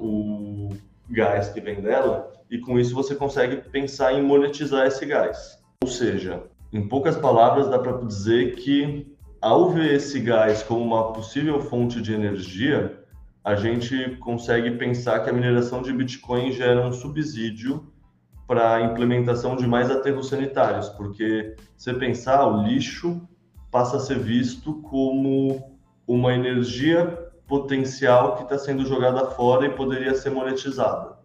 o gás que vem dela e com isso você consegue pensar em monetizar esse gás. Ou seja, em poucas palavras, dá para dizer que ao ver esse gás como uma possível fonte de energia, a gente consegue pensar que a mineração de Bitcoin gera um subsídio para a implementação de mais aterros sanitários, porque você pensar, o lixo passa a ser visto como uma energia potencial que está sendo jogada fora e poderia ser monetizada.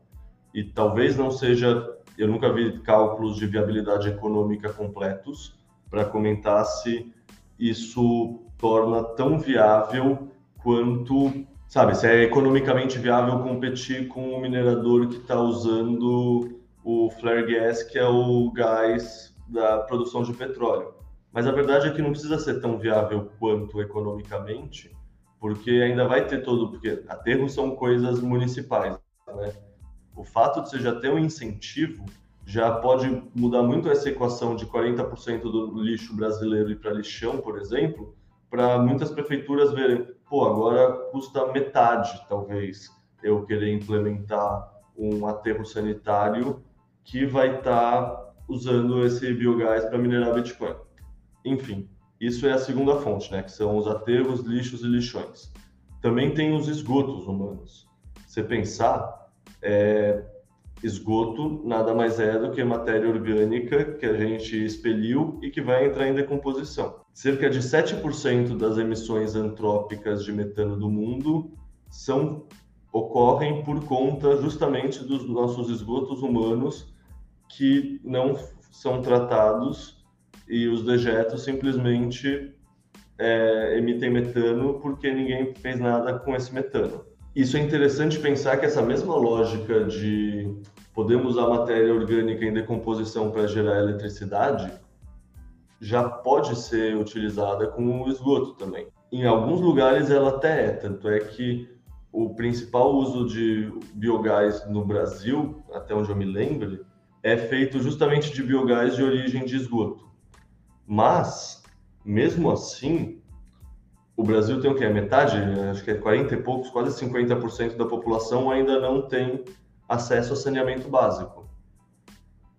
E talvez não seja, eu nunca vi cálculos de viabilidade econômica completos para comentar se isso torna tão viável quanto sabe, se é economicamente viável competir com o minerador que está usando o flare gas, que é o gás da produção de petróleo. Mas a verdade é que não precisa ser tão viável quanto economicamente, porque ainda vai ter todo, porque aterros são coisas municipais, né? O fato de você já ter um incentivo já pode mudar muito essa equação de 40% do lixo brasileiro ir para lixão, por exemplo, para muitas prefeituras verem, pô, agora custa metade, talvez, eu querer implementar um aterro sanitário que vai estar tá usando esse biogás para minerar Bitcoin. Enfim, isso é a segunda fonte, né? Que são os aterros, lixos e lixões. Também tem os esgotos humanos. Você pensar, é, esgoto nada mais é do que matéria orgânica que a gente expeliu e que vai entrar em decomposição. Cerca de 7% das emissões antrópicas de metano do mundo são ocorrem por conta justamente dos nossos esgotos humanos que não são tratados e os dejetos simplesmente é, emitem metano porque ninguém fez nada com esse metano. Isso é interessante pensar que essa mesma lógica de podemos usar matéria orgânica em decomposição para gerar eletricidade já pode ser utilizada com o esgoto também. Em alguns lugares ela até é, tanto é que o principal uso de biogás no Brasil, até onde eu me lembro, é feito justamente de biogás de origem de esgoto. Mas, mesmo assim, o Brasil tem o que? Metade, acho que é 40 e poucos, quase 50% da população ainda não tem acesso a saneamento básico.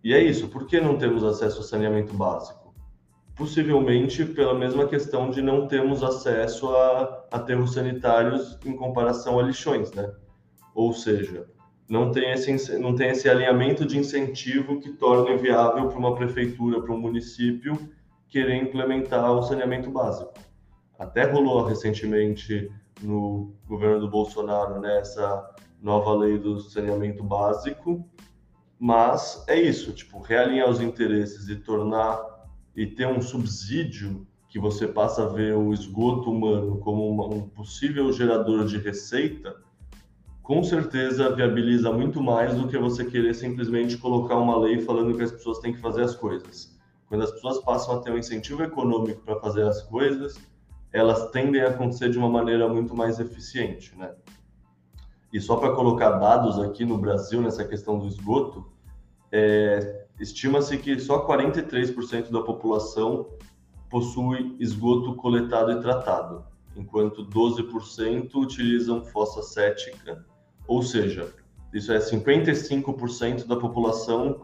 E é isso, por que não temos acesso a saneamento básico? Possivelmente pela mesma questão de não termos acesso a aterros sanitários em comparação a lixões, né? Ou seja, não tem esse, não tem esse alinhamento de incentivo que torna inviável para uma prefeitura, para um município, querer implementar o saneamento básico. Até rolou recentemente no governo do Bolsonaro né, nova lei do saneamento básico, mas é isso, tipo, realinhar os interesses e tornar e ter um subsídio que você passa a ver o esgoto humano como uma, um possível gerador de receita, com certeza viabiliza muito mais do que você querer simplesmente colocar uma lei falando que as pessoas têm que fazer as coisas. Quando as pessoas passam a ter um incentivo econômico para fazer as coisas, elas tendem a acontecer de uma maneira muito mais eficiente, né? E só para colocar dados aqui no Brasil nessa questão do esgoto, é, estima-se que só 43% da população possui esgoto coletado e tratado, enquanto 12% utilizam fossa cética, ou seja, isso é 55% da população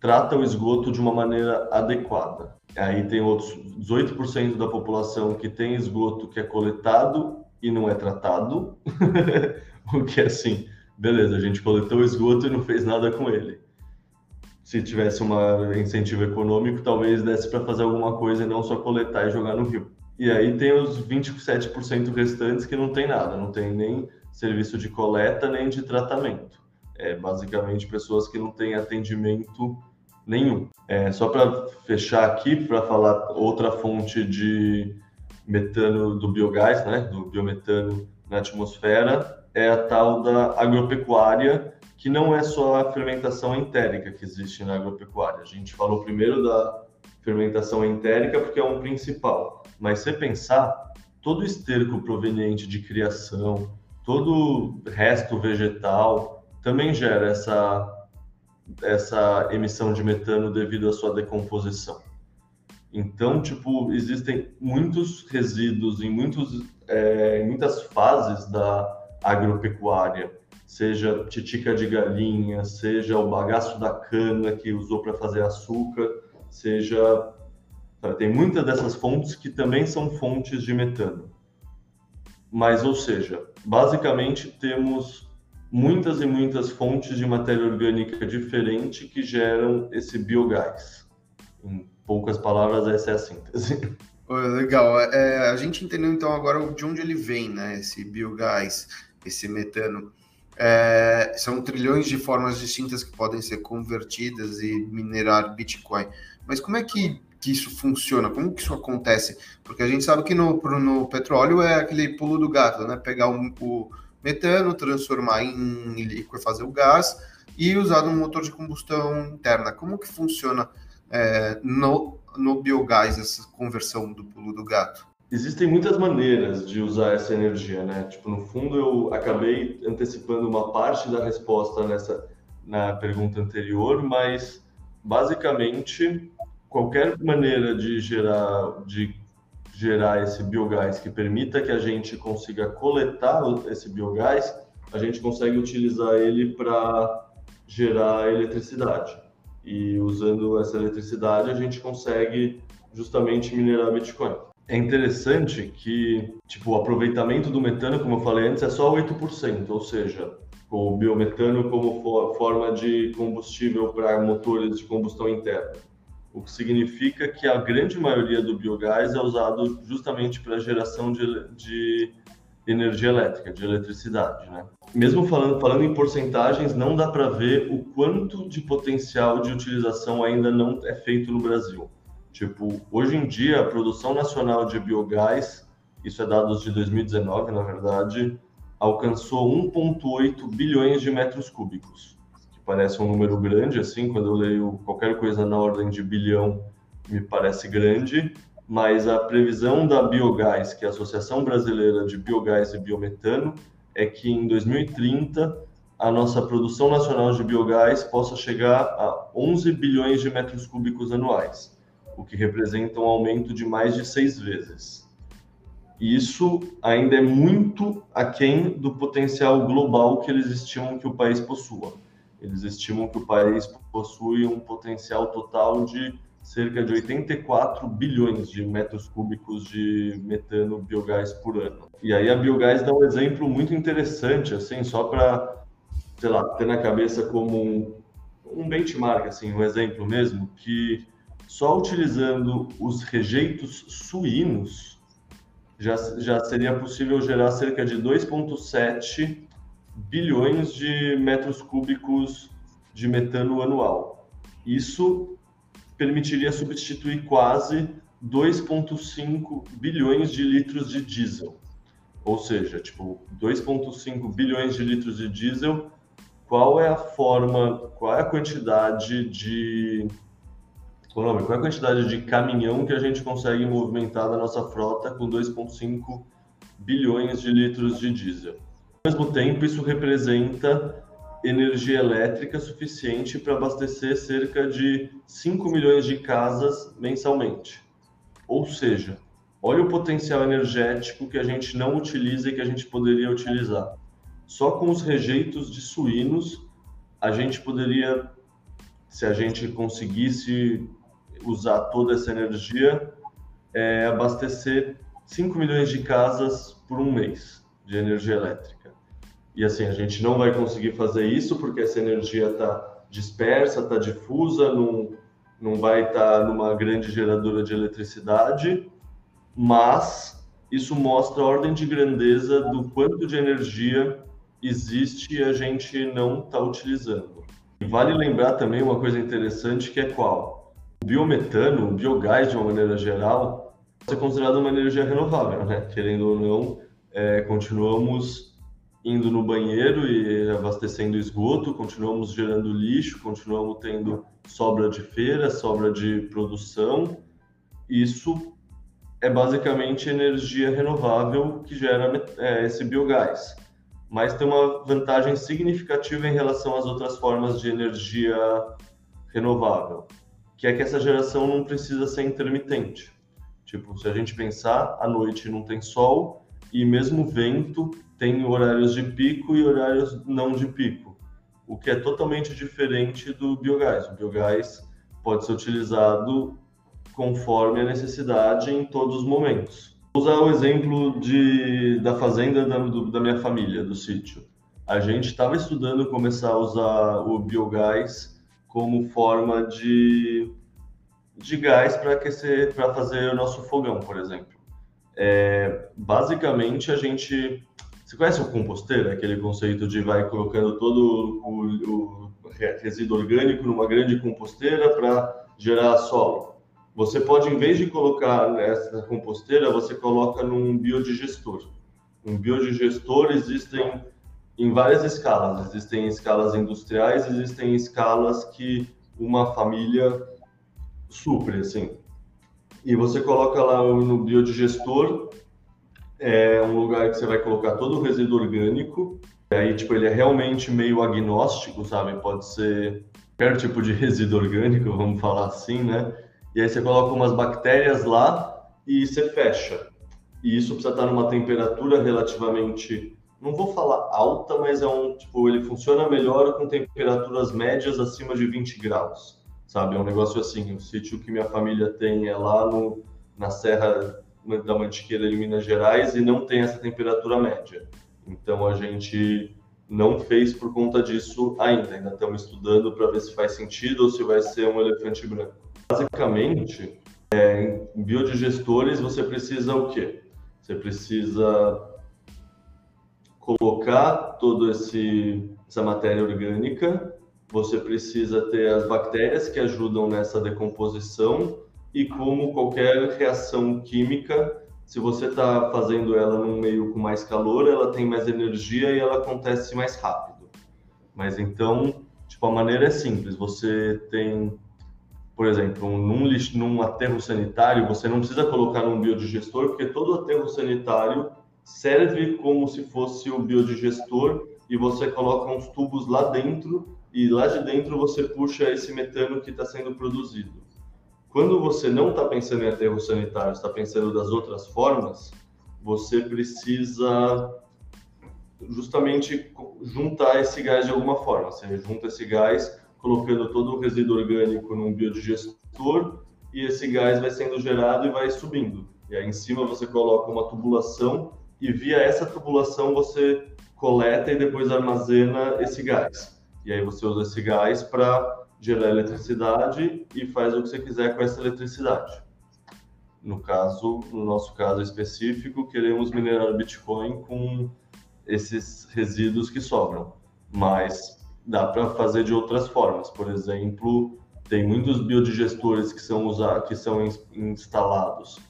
trata o esgoto de uma maneira adequada. Aí tem outros 18% da população que tem esgoto que é coletado e não é tratado. o que é assim, beleza, a gente coletou o esgoto e não fez nada com ele. Se tivesse um incentivo econômico, talvez desse para fazer alguma coisa e não só coletar e jogar no rio. E aí tem os 27% restantes que não tem nada, não tem nem serviço de coleta nem de tratamento. É basicamente pessoas que não têm atendimento nenhum. É, só para fechar aqui, para falar outra fonte de metano do biogás, né, do biometano na atmosfera, é a tal da agropecuária, que não é só a fermentação entérica que existe na agropecuária. A gente falou primeiro da fermentação entérica porque é um principal, mas se pensar, todo esterco proveniente de criação, todo resto vegetal também gera essa essa emissão de metano devido à sua decomposição. Então, tipo, existem muitos resíduos em, muitos, é, muitas fases da agropecuária, seja titica de galinha, seja o bagaço da cana que usou para fazer açúcar, seja tem muitas dessas fontes que também são fontes de metano. Mas, ou seja, basicamente temos muitas e muitas fontes de matéria orgânica diferente que geram esse biogás. Em poucas palavras, essa é a síntese. Legal. É, a gente entendeu então agora de onde ele vem, né? Esse biogás, esse metano. É, são trilhões de formas distintas que podem ser convertidas e minerar Bitcoin. Mas como é que, que isso funciona? Como que isso acontece? Porque a gente sabe que no, no petróleo é aquele pulo do gato, né? Pegar o, o metano, transformar em líquido, fazer o gás e usar no motor de combustão interna. Como que funciona é, no, no biogás essa conversão do pulo do gato? Existem muitas maneiras de usar essa energia, né? Tipo, no fundo eu acabei antecipando uma parte da resposta nessa na pergunta anterior, mas basicamente qualquer maneira de gerar de gerar esse biogás que permita que a gente consiga coletar esse biogás, a gente consegue utilizar ele para gerar eletricidade. E usando essa eletricidade, a gente consegue justamente minerar Bitcoin. É interessante que, tipo, o aproveitamento do metano, como eu falei antes, é só 8%, ou seja, o biometano como forma de combustível para motores de combustão interna o que significa que a grande maioria do biogás é usado justamente para geração de, de energia elétrica, de eletricidade, né? Mesmo falando, falando em porcentagens, não dá para ver o quanto de potencial de utilização ainda não é feito no Brasil. Tipo, hoje em dia, a produção nacional de biogás, isso é dados de 2019, na verdade, alcançou 1,8 bilhões de metros cúbicos parece um número grande, assim, quando eu leio qualquer coisa na ordem de bilhão, me parece grande, mas a previsão da Biogás, que é a Associação Brasileira de Biogás e Biometano, é que em 2030 a nossa produção nacional de biogás possa chegar a 11 bilhões de metros cúbicos anuais, o que representa um aumento de mais de seis vezes. E isso ainda é muito aquém do potencial global que eles estimam que o país possua. Eles estimam que o país possui um potencial total de cerca de 84 bilhões de metros cúbicos de metano biogás por ano. E aí a biogás dá um exemplo muito interessante, assim, só para, sei lá, ter na cabeça como um, um benchmark, assim, um exemplo mesmo, que só utilizando os rejeitos suínos já, já seria possível gerar cerca de 2,7 bilhões de metros cúbicos de metano anual. Isso permitiria substituir quase 2,5 bilhões de litros de diesel. Ou seja, tipo, 2,5 bilhões de litros de diesel, qual é a forma, qual é a quantidade de qual é a quantidade de caminhão que a gente consegue movimentar da nossa frota com 2,5 bilhões de litros de diesel? Ao mesmo tempo, isso representa energia elétrica suficiente para abastecer cerca de 5 milhões de casas mensalmente. Ou seja, olha o potencial energético que a gente não utiliza e que a gente poderia utilizar. Só com os rejeitos de suínos, a gente poderia, se a gente conseguisse usar toda essa energia, é, abastecer 5 milhões de casas por um mês de energia elétrica. E assim, a gente não vai conseguir fazer isso porque essa energia está dispersa, está difusa, não, não vai estar tá numa grande geradora de eletricidade, mas isso mostra a ordem de grandeza do quanto de energia existe e a gente não está utilizando. E vale lembrar também uma coisa interessante que é qual? O biometano, o biogás de uma maneira geral, ser considerado uma energia renovável, né? Querendo ou não, é, continuamos indo no banheiro e abastecendo esgoto, continuamos gerando lixo, continuamos tendo sobra de feira, sobra de produção. Isso é basicamente energia renovável que gera é, esse biogás. Mas tem uma vantagem significativa em relação às outras formas de energia renovável, que é que essa geração não precisa ser intermitente. Tipo, se a gente pensar, à noite não tem sol e mesmo vento tem horários de pico e horários não de pico, o que é totalmente diferente do biogás. O biogás pode ser utilizado conforme a necessidade em todos os momentos. Vou usar o exemplo de, da fazenda da, do, da minha família, do sítio. A gente estava estudando começar a usar o biogás como forma de, de gás para aquecer, para fazer o nosso fogão, por exemplo. É, basicamente, a gente você conhece o composteiro, aquele conceito de vai colocando todo o, o resíduo orgânico numa grande composteira para gerar solo? Você pode, em vez de colocar nessa composteira, você coloca num biodigestor. Um biodigestor existem em várias escalas. Existem escalas industriais, existem escalas que uma família supre, assim. E você coloca lá no biodigestor é um lugar que você vai colocar todo o resíduo orgânico. Aí, tipo, ele é realmente meio agnóstico, sabe? Pode ser qualquer tipo de resíduo orgânico, vamos falar assim, né? E aí você coloca umas bactérias lá e você fecha. E isso precisa estar numa temperatura relativamente, não vou falar alta, mas é um, tipo, ele funciona melhor com temperaturas médias acima de 20 graus, sabe? É um negócio assim, o sítio que minha família tem é lá no, na Serra da Mantiqueira de Minas Gerais e não tem essa temperatura média. Então a gente não fez por conta disso ainda. Ainda estamos estudando para ver se faz sentido ou se vai ser um elefante branco. Basicamente, é, em biodigestores você precisa o quê? Você precisa colocar toda essa matéria orgânica, você precisa ter as bactérias que ajudam nessa decomposição e como qualquer reação química, se você está fazendo ela num meio com mais calor, ela tem mais energia e ela acontece mais rápido. Mas então, tipo, a maneira é simples. Você tem, por exemplo, num, lixo, num aterro sanitário, você não precisa colocar num biodigestor, porque todo aterro sanitário serve como se fosse o biodigestor e você coloca uns tubos lá dentro e lá de dentro você puxa esse metano que está sendo produzido. Quando você não está pensando em aterro sanitário, está pensando das outras formas, você precisa justamente juntar esse gás de alguma forma. Você junta esse gás colocando todo o resíduo orgânico num biodigestor e esse gás vai sendo gerado e vai subindo. E aí em cima você coloca uma tubulação e via essa tubulação você coleta e depois armazena esse gás. E aí você usa esse gás para gerar eletricidade e faz o que você quiser com essa eletricidade. No caso, no nosso caso específico, queremos minerar Bitcoin com esses resíduos que sobram, mas dá para fazer de outras formas. Por exemplo, tem muitos biodigestores que são usados, que são instalados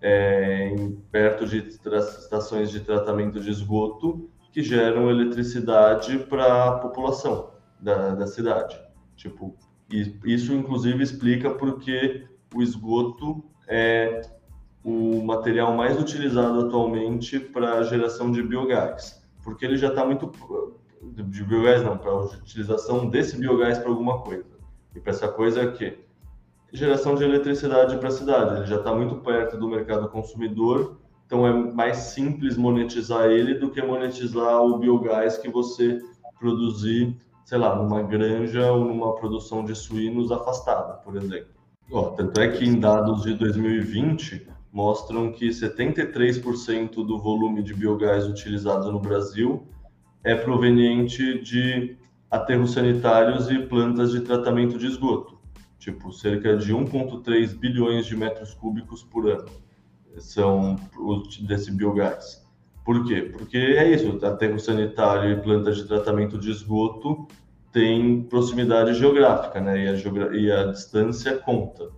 é, em, perto de estações de tratamento de esgoto que geram eletricidade para a população da, da cidade. Tipo, isso inclusive explica porque o esgoto é o material mais utilizado atualmente para a geração de biogás, porque ele já está muito de biogás não, para a utilização desse biogás para alguma coisa. E para essa coisa é que geração de eletricidade para a cidade, ele já está muito perto do mercado consumidor, então é mais simples monetizar ele do que monetizar o biogás que você produzir sei lá, numa granja ou numa produção de suínos afastada, por exemplo. Ó, tanto é que em dados de 2020 mostram que 73% do volume de biogás utilizado no Brasil é proveniente de aterros sanitários e plantas de tratamento de esgoto, tipo cerca de 1,3 bilhões de metros cúbicos por ano são desse biogás. Por quê? Porque é isso, aterro sanitário e plantas de tratamento de esgoto tem proximidade geográfica, né? E a, geogra... e a distância conta.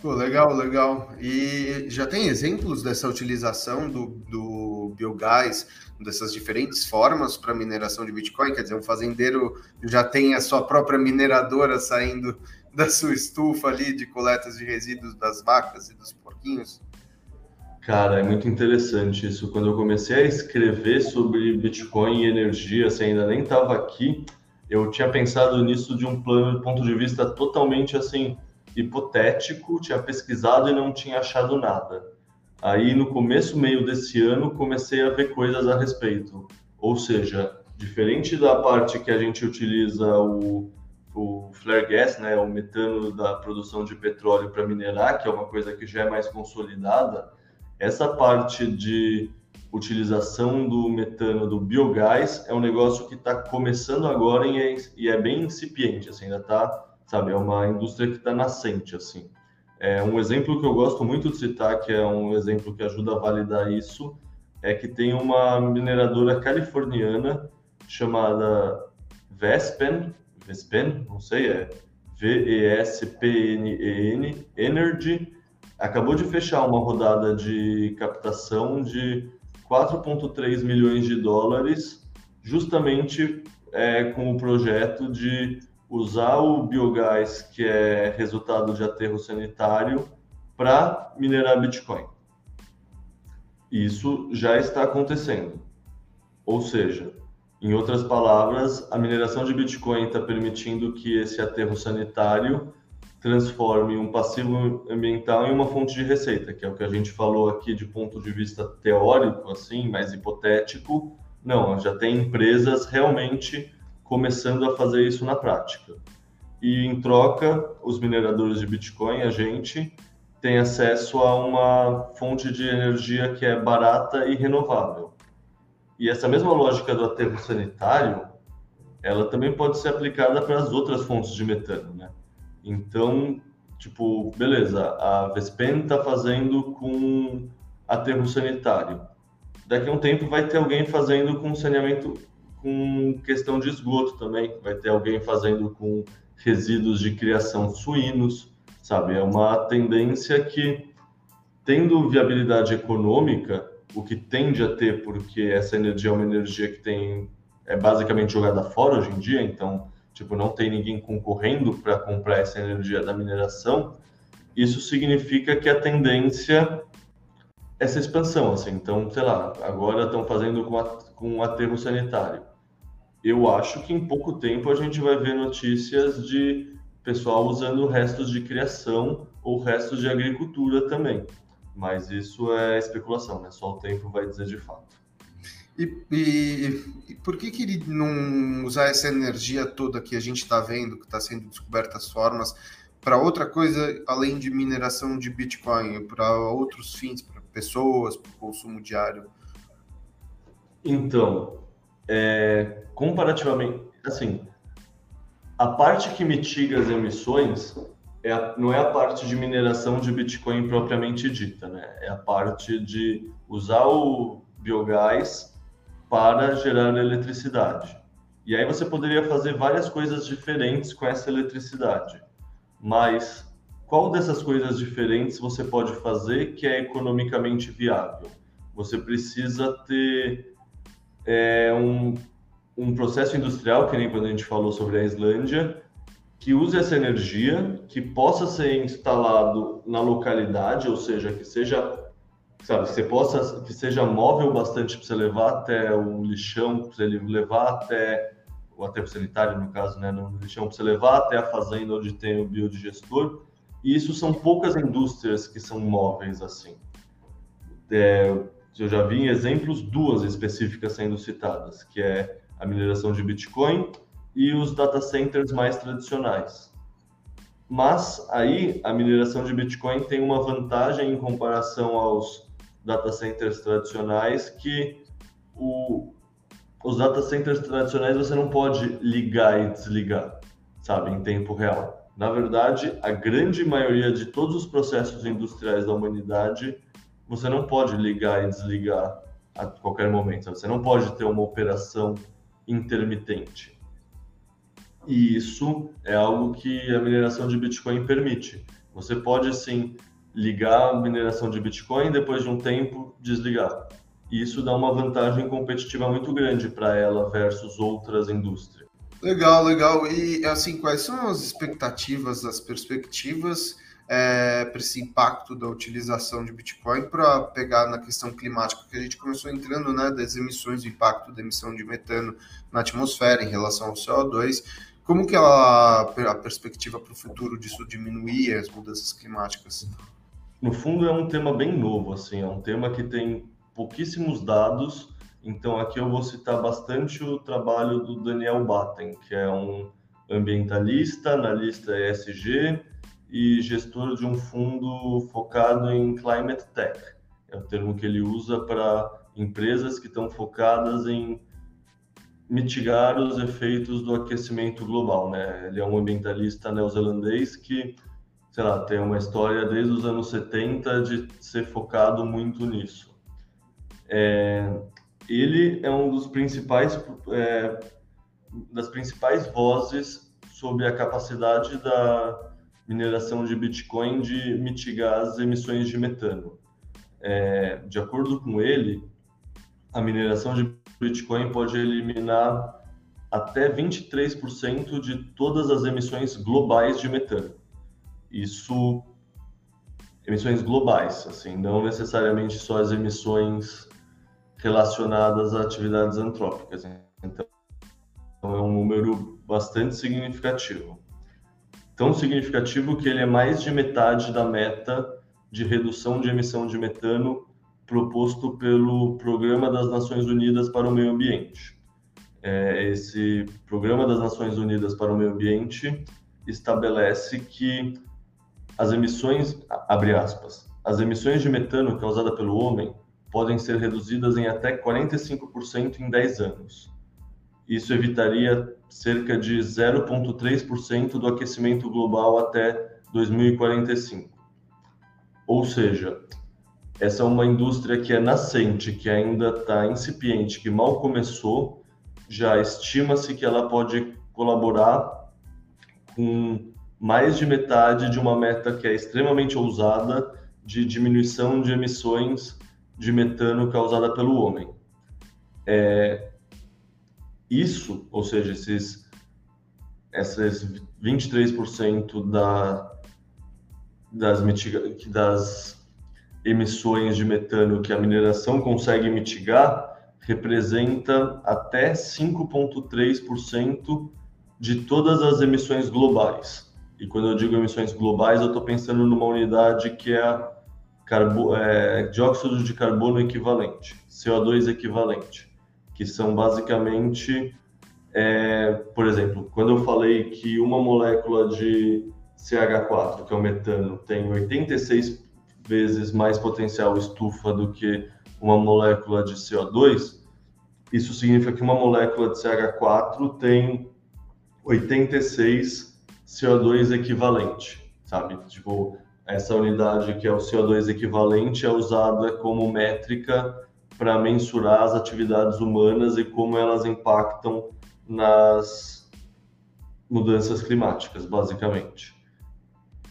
Pô, legal, legal. E já tem exemplos dessa utilização do, do biogás, dessas diferentes formas para mineração de Bitcoin? Quer dizer, um fazendeiro já tem a sua própria mineradora saindo da sua estufa ali de coletas de resíduos das vacas e dos porquinhos? Cara, é muito interessante isso. Quando eu comecei a escrever sobre Bitcoin e energia, você ainda nem estava aqui, eu tinha pensado nisso de um plano, ponto de vista totalmente assim hipotético, tinha pesquisado e não tinha achado nada. Aí no começo, meio desse ano, comecei a ver coisas a respeito. Ou seja, diferente da parte que a gente utiliza o, o flare gas, né, o metano da produção de petróleo para minerar, que é uma coisa que já é mais consolidada, essa parte de utilização do metano do biogás é um negócio que está começando agora e é, e é, bem incipiente, assim, ainda está, sabe, é uma indústria que está nascente, assim. É um exemplo que eu gosto muito de citar, que é um exemplo que ajuda a validar isso, é que tem uma mineradora californiana chamada Vespen, Vespen, não sei, é V-E-S-P-N-E-N, Energy, acabou de fechar uma rodada de captação de 4,3 milhões de dólares, justamente é, com o projeto de usar o biogás, que é resultado de aterro sanitário, para minerar Bitcoin. Isso já está acontecendo. Ou seja, em outras palavras, a mineração de Bitcoin está permitindo que esse aterro sanitário transforme um passivo ambiental em uma fonte de receita, que é o que a gente falou aqui de ponto de vista teórico, assim, mais hipotético. Não, já tem empresas realmente começando a fazer isso na prática. E em troca, os mineradores de Bitcoin, a gente, tem acesso a uma fonte de energia que é barata e renovável. E essa mesma lógica do aterro sanitário, ela também pode ser aplicada para as outras fontes de metano, né? Então, tipo, beleza, a Vespen está fazendo com aterro sanitário. Daqui a um tempo vai ter alguém fazendo com saneamento, com questão de esgoto também. Vai ter alguém fazendo com resíduos de criação suínos, sabe? É uma tendência que, tendo viabilidade econômica, o que tende a ter, porque essa energia é uma energia que tem é basicamente jogada fora hoje em dia, então tipo, não tem ninguém concorrendo para comprar essa energia da mineração, isso significa que a tendência é essa expansão, assim. Então, sei lá, agora estão fazendo com, a, com um aterro sanitário. Eu acho que em pouco tempo a gente vai ver notícias de pessoal usando restos de criação ou restos de agricultura também. Mas isso é especulação, né? Só o tempo vai dizer de fato. E, e, e, por que, que ele não usar essa energia toda que a gente está vendo, que está sendo descobertas formas, para outra coisa além de mineração de Bitcoin, para outros fins, para pessoas, para o consumo diário? Então, é, comparativamente, assim, a parte que mitiga as emissões é a, não é a parte de mineração de Bitcoin propriamente dita, né? É a parte de usar o biogás para gerar eletricidade. E aí você poderia fazer várias coisas diferentes com essa eletricidade. Mas qual dessas coisas diferentes você pode fazer que é economicamente viável? Você precisa ter é, um um processo industrial, que nem quando a gente falou sobre a Islândia, que use essa energia, que possa ser instalado na localidade, ou seja, que seja, sabe, que você possa, que seja móvel bastante para você levar até o lixão, para você levar até o sanitário no caso, né, no lixão, para você levar até a fazenda onde tem o biodigestor. E isso são poucas indústrias que são móveis assim. É, eu já vi em exemplos duas específicas sendo citadas, que é a mineração de Bitcoin e os data centers mais tradicionais. Mas aí a mineração de Bitcoin tem uma vantagem em comparação aos data centers tradicionais que o, os data centers tradicionais você não pode ligar e desligar, sabe, em tempo real. Na verdade, a grande maioria de todos os processos industriais da humanidade você não pode ligar e desligar a qualquer momento. Você não pode ter uma operação intermitente. E isso é algo que a mineração de Bitcoin permite. Você pode sim ligar a mineração de Bitcoin depois de um tempo desligar. E isso dá uma vantagem competitiva muito grande para ela versus outras indústrias. Legal, legal. E assim, quais são as expectativas, as perspectivas é, para esse impacto da utilização de Bitcoin para pegar na questão climática, que a gente começou entrando né, das emissões, do impacto da emissão de metano na atmosfera em relação ao CO2. Como que ela, a perspectiva para o futuro disso diminuir as mudanças climáticas? No fundo, é um tema bem novo, assim, é um tema que tem pouquíssimos dados. Então, aqui eu vou citar bastante o trabalho do Daniel Batten, que é um ambientalista, analista ESG, e gestor de um fundo focado em climate tech. É o termo que ele usa para empresas que estão focadas em mitigar os efeitos do aquecimento global, né? Ele é um ambientalista neozelandês que, sei lá, tem uma história desde os anos 70 de ser focado muito nisso. É, ele é um dos principais é, das principais vozes sobre a capacidade da mineração de Bitcoin de mitigar as emissões de metano. É, de acordo com ele, a mineração de Bitcoin pode eliminar até 23% de todas as emissões globais de metano. Isso emissões globais, assim, não necessariamente só as emissões relacionadas a atividades antrópicas. Então, é um número bastante significativo tão significativo que ele é mais de metade da meta de redução de emissão de metano proposto pelo Programa das Nações Unidas para o Meio Ambiente. É, esse Programa das Nações Unidas para o Meio Ambiente estabelece que as emissões, abre aspas, as emissões de metano causadas pelo homem podem ser reduzidas em até 45% em 10 anos. Isso evitaria cerca de 0,3% do aquecimento global até 2045. Ou seja, essa é uma indústria que é nascente, que ainda está incipiente, que mal começou, já estima-se que ela pode colaborar com mais de metade de uma meta que é extremamente ousada de diminuição de emissões de metano causada pelo homem. É, isso, ou seja, esses essas 23% da, das, mitiga, das emissões de metano que a mineração consegue mitigar representa até 5,3% de todas as emissões globais. E quando eu digo emissões globais, eu estou pensando numa unidade que é carbo, é, dióxido de carbono equivalente, CO2 equivalente, que são basicamente, é, por exemplo, quando eu falei que uma molécula de CH4, que é o metano, tem 86 vezes mais potencial estufa do que uma molécula de CO2, isso significa que uma molécula de CH4 tem 86 CO2 equivalente, sabe? Tipo, essa unidade que é o CO2 equivalente é usada como métrica para mensurar as atividades humanas e como elas impactam nas mudanças climáticas, basicamente.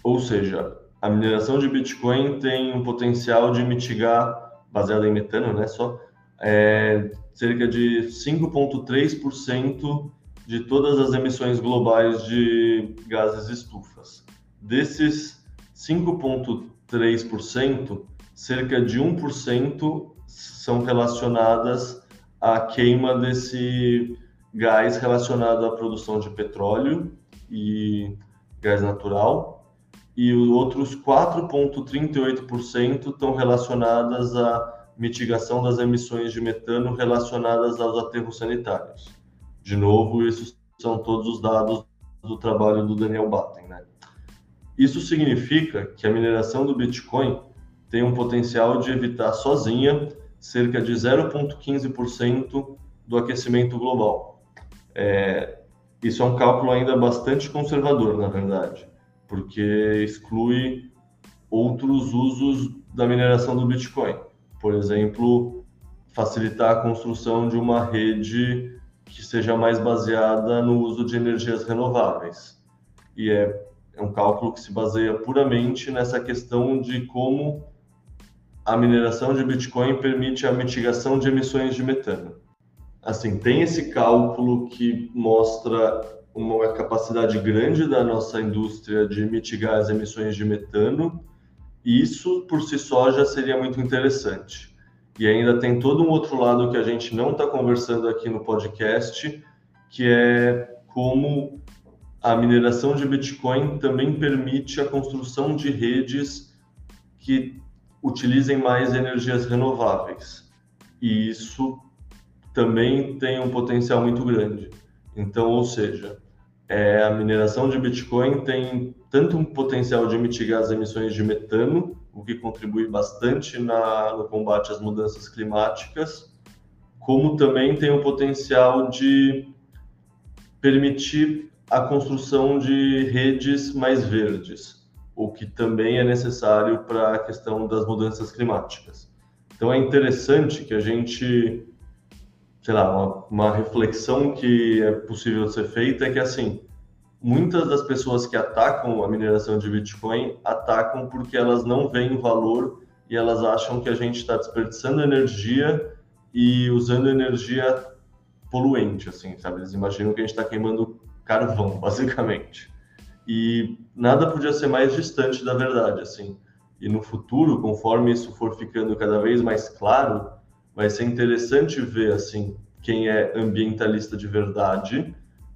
Ou seja, a mineração de Bitcoin tem um potencial de mitigar, baseado em metano, né, só, é, cerca de 5,3% de todas as emissões globais de gases estufas. Desses 5,3%, cerca de 1% são relacionadas à queima desse gás relacionado à produção de petróleo e gás natural, e os outros 4,38% estão relacionadas à mitigação das emissões de metano relacionadas aos aterros sanitários. De novo, esses são todos os dados do trabalho do Daniel Batten. Né? Isso significa que a mineração do Bitcoin tem um potencial de evitar sozinha cerca de 0,15% do aquecimento global. É, isso é um cálculo ainda bastante conservador, na verdade porque exclui outros usos da mineração do Bitcoin. Por exemplo, facilitar a construção de uma rede que seja mais baseada no uso de energias renováveis. E é, é um cálculo que se baseia puramente nessa questão de como a mineração de Bitcoin permite a mitigação de emissões de metano. Assim, tem esse cálculo que mostra uma capacidade grande da nossa indústria de mitigar as emissões de metano, isso por si só já seria muito interessante. E ainda tem todo um outro lado que a gente não está conversando aqui no podcast, que é como a mineração de Bitcoin também permite a construção de redes que utilizem mais energias renováveis. E isso também tem um potencial muito grande. Então, ou seja, é, a mineração de Bitcoin tem tanto um potencial de mitigar as emissões de metano, o que contribui bastante na, no combate às mudanças climáticas, como também tem o potencial de permitir a construção de redes mais verdes, o que também é necessário para a questão das mudanças climáticas. Então é interessante que a gente sei lá, uma, uma reflexão que é possível ser feita é que, assim, muitas das pessoas que atacam a mineração de Bitcoin atacam porque elas não veem valor e elas acham que a gente está desperdiçando energia e usando energia poluente, assim, sabe? Eles imaginam que a gente está queimando carvão, basicamente. E nada podia ser mais distante da verdade, assim. E no futuro, conforme isso for ficando cada vez mais claro, vai ser interessante ver assim quem é ambientalista de verdade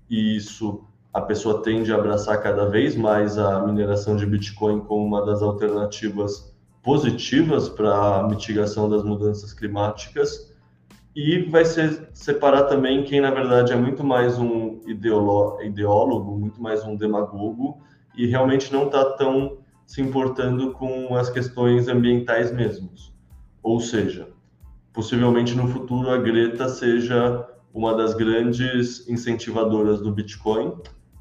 e isso a pessoa tende a abraçar cada vez mais a mineração de Bitcoin como uma das alternativas positivas para a mitigação das mudanças climáticas e vai ser separar também quem na verdade é muito mais um ideólogo, muito mais um demagogo e realmente não está tão se importando com as questões ambientais mesmos. Ou seja, possivelmente no futuro a Greta seja uma das grandes incentivadoras do Bitcoin,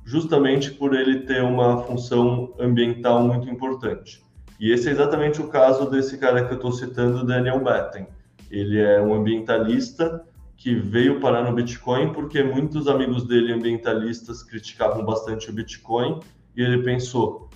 justamente por ele ter uma função ambiental muito importante. E esse é exatamente o caso desse cara que eu estou citando, Daniel Batten. Ele é um ambientalista que veio parar no Bitcoin porque muitos amigos dele ambientalistas criticavam bastante o Bitcoin e ele pensou: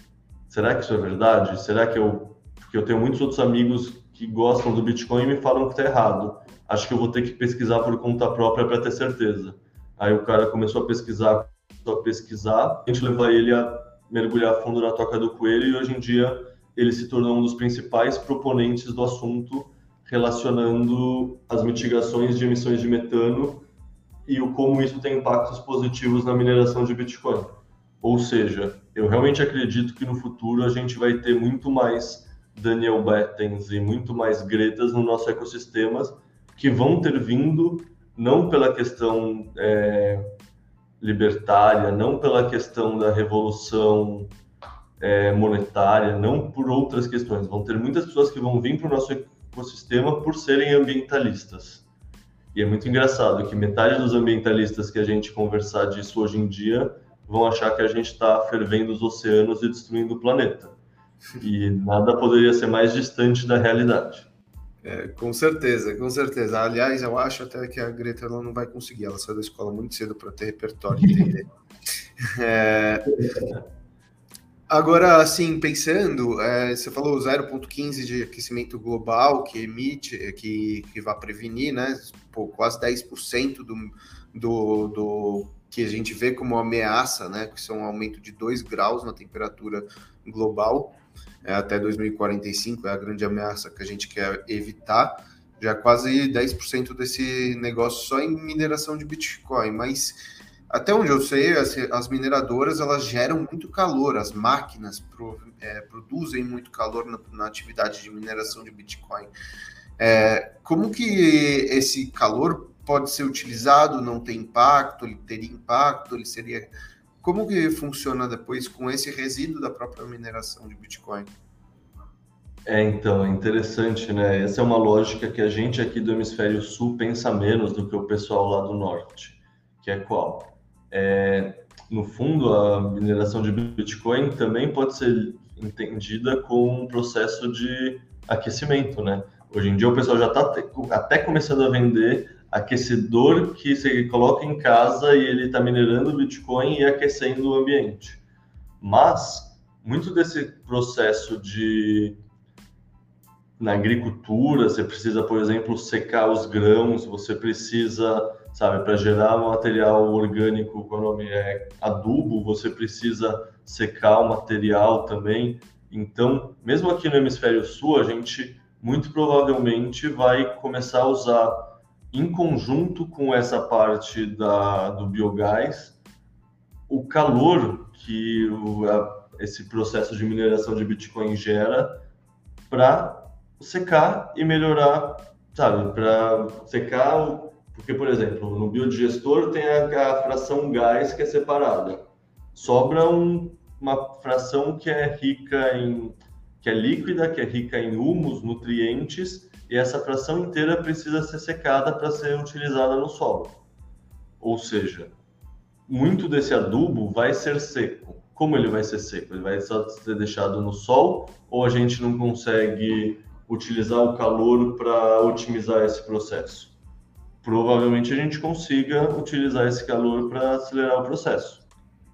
será que isso é verdade? Será que eu porque eu tenho muitos outros amigos que gostam do Bitcoin me falam que está errado. Acho que eu vou ter que pesquisar por conta própria para ter certeza. Aí o cara começou a pesquisar, começou a pesquisar, a gente levou ele a mergulhar fundo na toca do coelho e hoje em dia ele se tornou um dos principais proponentes do assunto relacionando as mitigações de emissões de metano e o como isso tem impactos positivos na mineração de Bitcoin. Ou seja, eu realmente acredito que no futuro a gente vai ter muito mais Daniel Bettens e muito mais Gretas no nosso ecossistema que vão ter vindo não pela questão é, libertária, não pela questão da revolução é, monetária, não por outras questões. Vão ter muitas pessoas que vão vir para o nosso ecossistema por serem ambientalistas. E é muito engraçado que metade dos ambientalistas que a gente conversar disso hoje em dia vão achar que a gente está fervendo os oceanos e destruindo o planeta. E nada poderia ser mais distante da realidade. É, com certeza, com certeza. Aliás, eu acho até que a Greta ela não vai conseguir. Ela saiu da escola muito cedo para ter repertório, é... Agora, assim, pensando, é, você falou 0,15 de aquecimento global que emite, que, que vai prevenir, né? Pô, quase 10% do, do, do que a gente vê como ameaça, né? Que são um aumento de 2 graus na temperatura global é, até 2045, é a grande ameaça que a gente quer evitar. Já quase 10% desse negócio só em mineração de Bitcoin, mas até onde eu sei, as, as mineradoras elas geram muito calor, as máquinas pro, é, produzem muito calor na, na, atividade de mineração de Bitcoin. É, como que esse calor pode ser utilizado? Não tem impacto? Ele teria impacto? Ele seria como que funciona depois com esse resíduo da própria mineração de Bitcoin? É, então, é interessante, né? Essa é uma lógica que a gente aqui do hemisfério sul pensa menos do que o pessoal lá do norte, que é qual? É, no fundo, a mineração de Bitcoin também pode ser entendida como um processo de aquecimento, né? Hoje em dia o pessoal já está até começando a vender aquecedor que você coloca em casa e ele está minerando Bitcoin e aquecendo o ambiente. Mas muito desse processo de na agricultura, você precisa, por exemplo, secar os grãos, você precisa, sabe, para gerar material orgânico, o nome é adubo, você precisa secar o material também. Então, mesmo aqui no hemisfério sul, a gente muito provavelmente vai começar a usar em conjunto com essa parte da, do biogás, o calor que o, a, esse processo de mineração de Bitcoin gera para secar e melhorar, sabe, para secar, porque, por exemplo, no biodigestor tem a, a fração gás que é separada, sobra um, uma fração que é rica em, que é líquida, que é rica em humus, nutrientes, e essa fração inteira precisa ser secada para ser utilizada no solo. Ou seja, muito desse adubo vai ser seco. Como ele vai ser seco? Ele vai só ser deixado no sol ou a gente não consegue utilizar o calor para otimizar esse processo? Provavelmente a gente consiga utilizar esse calor para acelerar o processo.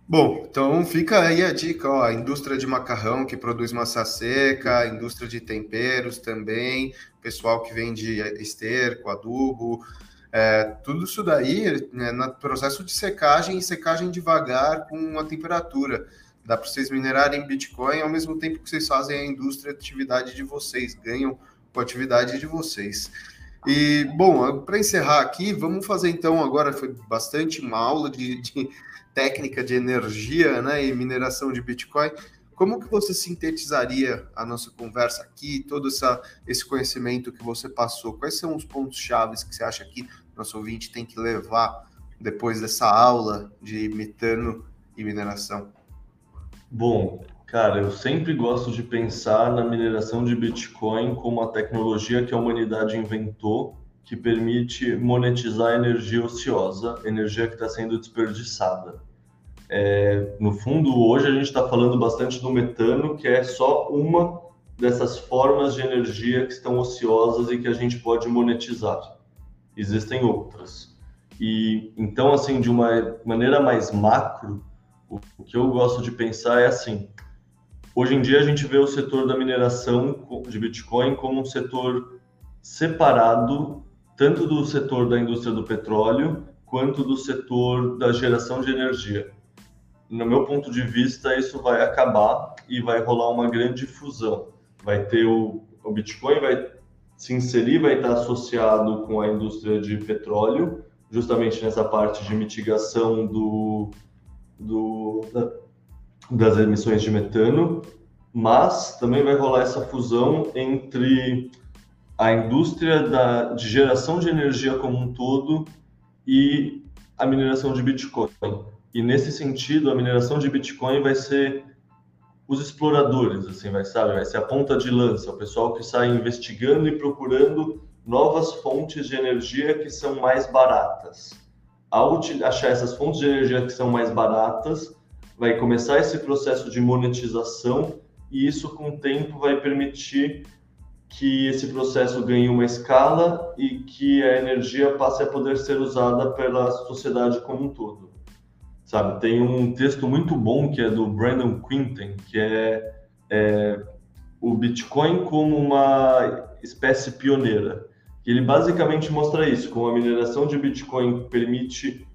Bom, então fica aí a dica, ó, a indústria de macarrão que produz massa seca, a indústria de temperos também, pessoal que vende esterco, adubo, é, tudo isso daí né, no processo de secagem e secagem devagar com a temperatura. Dá para vocês minerarem Bitcoin ao mesmo tempo que vocês fazem a indústria a atividade de vocês, ganham com a atividade de vocês. E, bom, para encerrar aqui, vamos fazer então agora, foi bastante uma aula de, de técnica de energia né, e mineração de Bitcoin. Como que você sintetizaria a nossa conversa aqui, todo essa, esse conhecimento que você passou? Quais são os pontos chaves que você acha que nosso ouvinte tem que levar depois dessa aula de metano e mineração? Bom, cara, eu sempre gosto de pensar na mineração de Bitcoin como a tecnologia que a humanidade inventou que permite monetizar energia ociosa, energia que está sendo desperdiçada. É, no fundo, hoje a gente está falando bastante do metano, que é só uma dessas formas de energia que estão ociosas e que a gente pode monetizar. Existem outras. E então, assim, de uma maneira mais macro, o, o que eu gosto de pensar é assim: hoje em dia a gente vê o setor da mineração de Bitcoin como um setor separado tanto do setor da indústria do petróleo quanto do setor da geração de energia. No meu ponto de vista, isso vai acabar e vai rolar uma grande fusão. Vai ter o, o Bitcoin vai se inserir, vai estar associado com a indústria de petróleo, justamente nessa parte de mitigação do, do, da, das emissões de metano, mas também vai rolar essa fusão entre a indústria da, de geração de energia como um todo e a mineração de Bitcoin. E nesse sentido, a mineração de Bitcoin vai ser os exploradores, assim, vai sabe, vai ser a ponta de lança, o pessoal que sai investigando e procurando novas fontes de energia que são mais baratas. Ao achar essas fontes de energia que são mais baratas, vai começar esse processo de monetização e isso com o tempo vai permitir que esse processo ganhe uma escala e que a energia passe a poder ser usada pela sociedade como um todo. Sabe, tem um texto muito bom que é do Brandon Quinten, que é, é o Bitcoin como uma espécie pioneira. Ele basicamente mostra isso, como a mineração de Bitcoin permite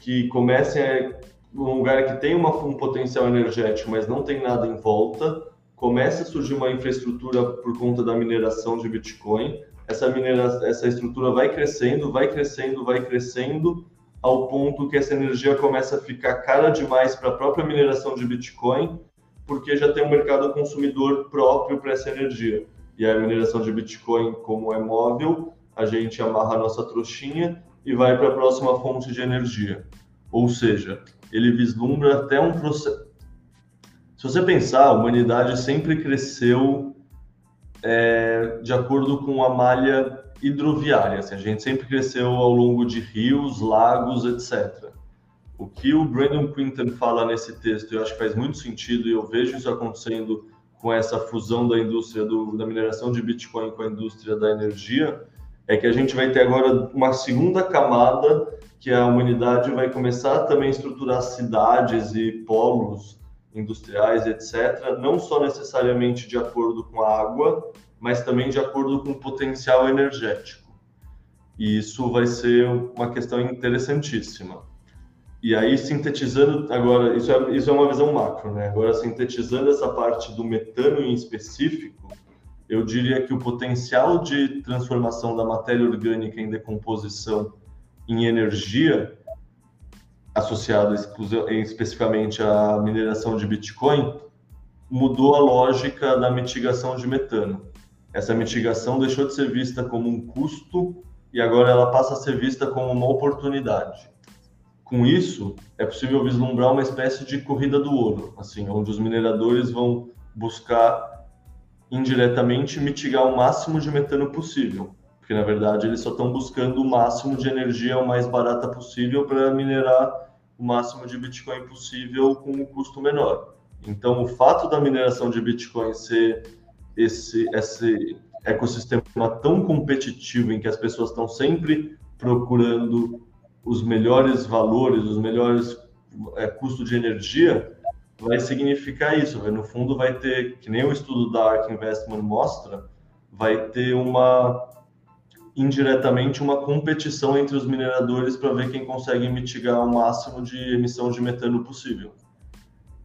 que comecem a um lugar que tem uma, um potencial energético, mas não tem nada em volta, começa a surgir uma infraestrutura por conta da mineração de Bitcoin. Essa, minera, essa estrutura vai crescendo, vai crescendo, vai crescendo, ao ponto que essa energia começa a ficar cara demais para a própria mineração de Bitcoin, porque já tem um mercado consumidor próprio para essa energia. E a mineração de Bitcoin, como é móvel, a gente amarra a nossa trouxinha e vai para a próxima fonte de energia. Ou seja, ele vislumbra até um processo. Se você pensar, a humanidade sempre cresceu é, de acordo com a malha hidroviária. Assim, a gente sempre cresceu ao longo de rios, lagos, etc. O que o Brandon Quinton fala nesse texto, eu acho que faz muito sentido e eu vejo isso acontecendo com essa fusão da indústria do, da mineração de Bitcoin com a indústria da energia, é que a gente vai ter agora uma segunda camada que a humanidade vai começar também a estruturar cidades e polos industriais, etc., não só necessariamente de acordo com a água, mas também de acordo com o potencial energético. E isso vai ser uma questão interessantíssima. E aí, sintetizando, agora, isso é, isso é uma visão macro, né? Agora, sintetizando essa parte do metano em específico, eu diria que o potencial de transformação da matéria orgânica em decomposição em energia, associado especificamente à mineração de Bitcoin, mudou a lógica da mitigação de metano. Essa mitigação deixou de ser vista como um custo e agora ela passa a ser vista como uma oportunidade. Com isso, é possível vislumbrar uma espécie de corrida do ouro, assim, onde os mineradores vão buscar indiretamente mitigar o máximo de metano possível, porque na verdade eles só estão buscando o máximo de energia o mais barata possível para minerar o máximo de Bitcoin possível com um custo menor. Então, o fato da mineração de Bitcoin ser esse, esse ecossistema tão competitivo em que as pessoas estão sempre procurando os melhores valores, os melhores é, custos de energia, vai significar isso. No fundo, vai ter, que nem o estudo da ARK Investment mostra, vai ter uma indiretamente uma competição entre os mineradores para ver quem consegue mitigar o máximo de emissão de metano possível.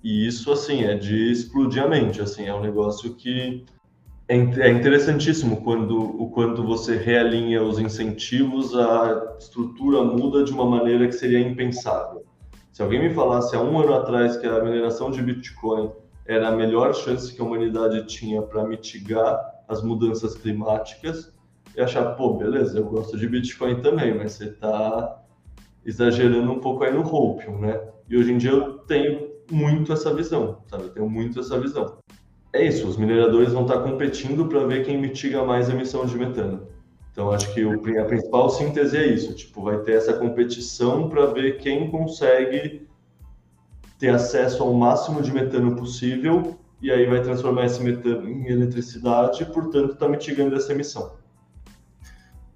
E isso, assim, é de explodir a mente, assim, é um negócio que é, é interessantíssimo quando o quanto você realinha os incentivos, a estrutura muda de uma maneira que seria impensável. Se alguém me falasse há um ano atrás que a mineração de Bitcoin era a melhor chance que a humanidade tinha para mitigar as mudanças climáticas, e achar, pô, beleza, eu gosto de Bitcoin também, mas você está exagerando um pouco aí no Hopium, né? E hoje em dia eu tenho muito essa visão, sabe? Eu tenho muito essa visão. É isso, os mineradores vão estar competindo para ver quem mitiga mais a emissão de metano. Então, acho que a principal síntese é isso, tipo, vai ter essa competição para ver quem consegue ter acesso ao máximo de metano possível e aí vai transformar esse metano em eletricidade portanto, está mitigando essa emissão.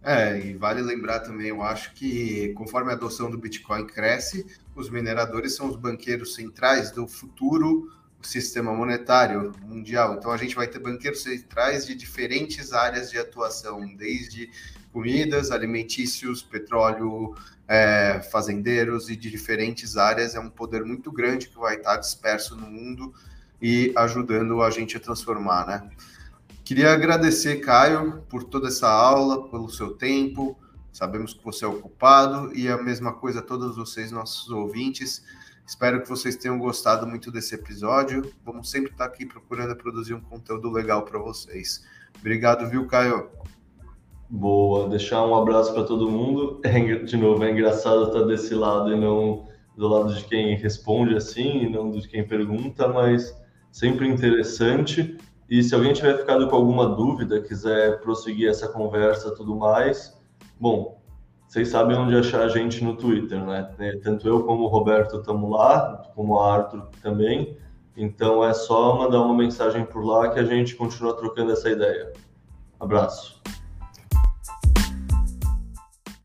É, e vale lembrar também, eu acho que conforme a adoção do Bitcoin cresce, os mineradores são os banqueiros centrais do futuro sistema monetário mundial. Então a gente vai ter banqueiros centrais de diferentes áreas de atuação, desde comidas, alimentícios, petróleo, é, fazendeiros e de diferentes áreas. É um poder muito grande que vai estar disperso no mundo e ajudando a gente a transformar, né? Queria agradecer, Caio, por toda essa aula, pelo seu tempo. Sabemos que você é ocupado e a mesma coisa a todos vocês, nossos ouvintes. Espero que vocês tenham gostado muito desse episódio. Vamos sempre estar aqui procurando produzir um conteúdo legal para vocês. Obrigado, viu, Caio? Boa, deixar um abraço para todo mundo. É, de novo, é engraçado estar desse lado e não do lado de quem responde assim, e não de quem pergunta, mas sempre interessante. E se alguém tiver ficado com alguma dúvida, quiser prosseguir essa conversa tudo mais, bom, vocês sabem onde achar a gente no Twitter, né? Tanto eu como o Roberto estamos lá, como o Arthur também. Então é só mandar uma mensagem por lá que a gente continua trocando essa ideia. Abraço.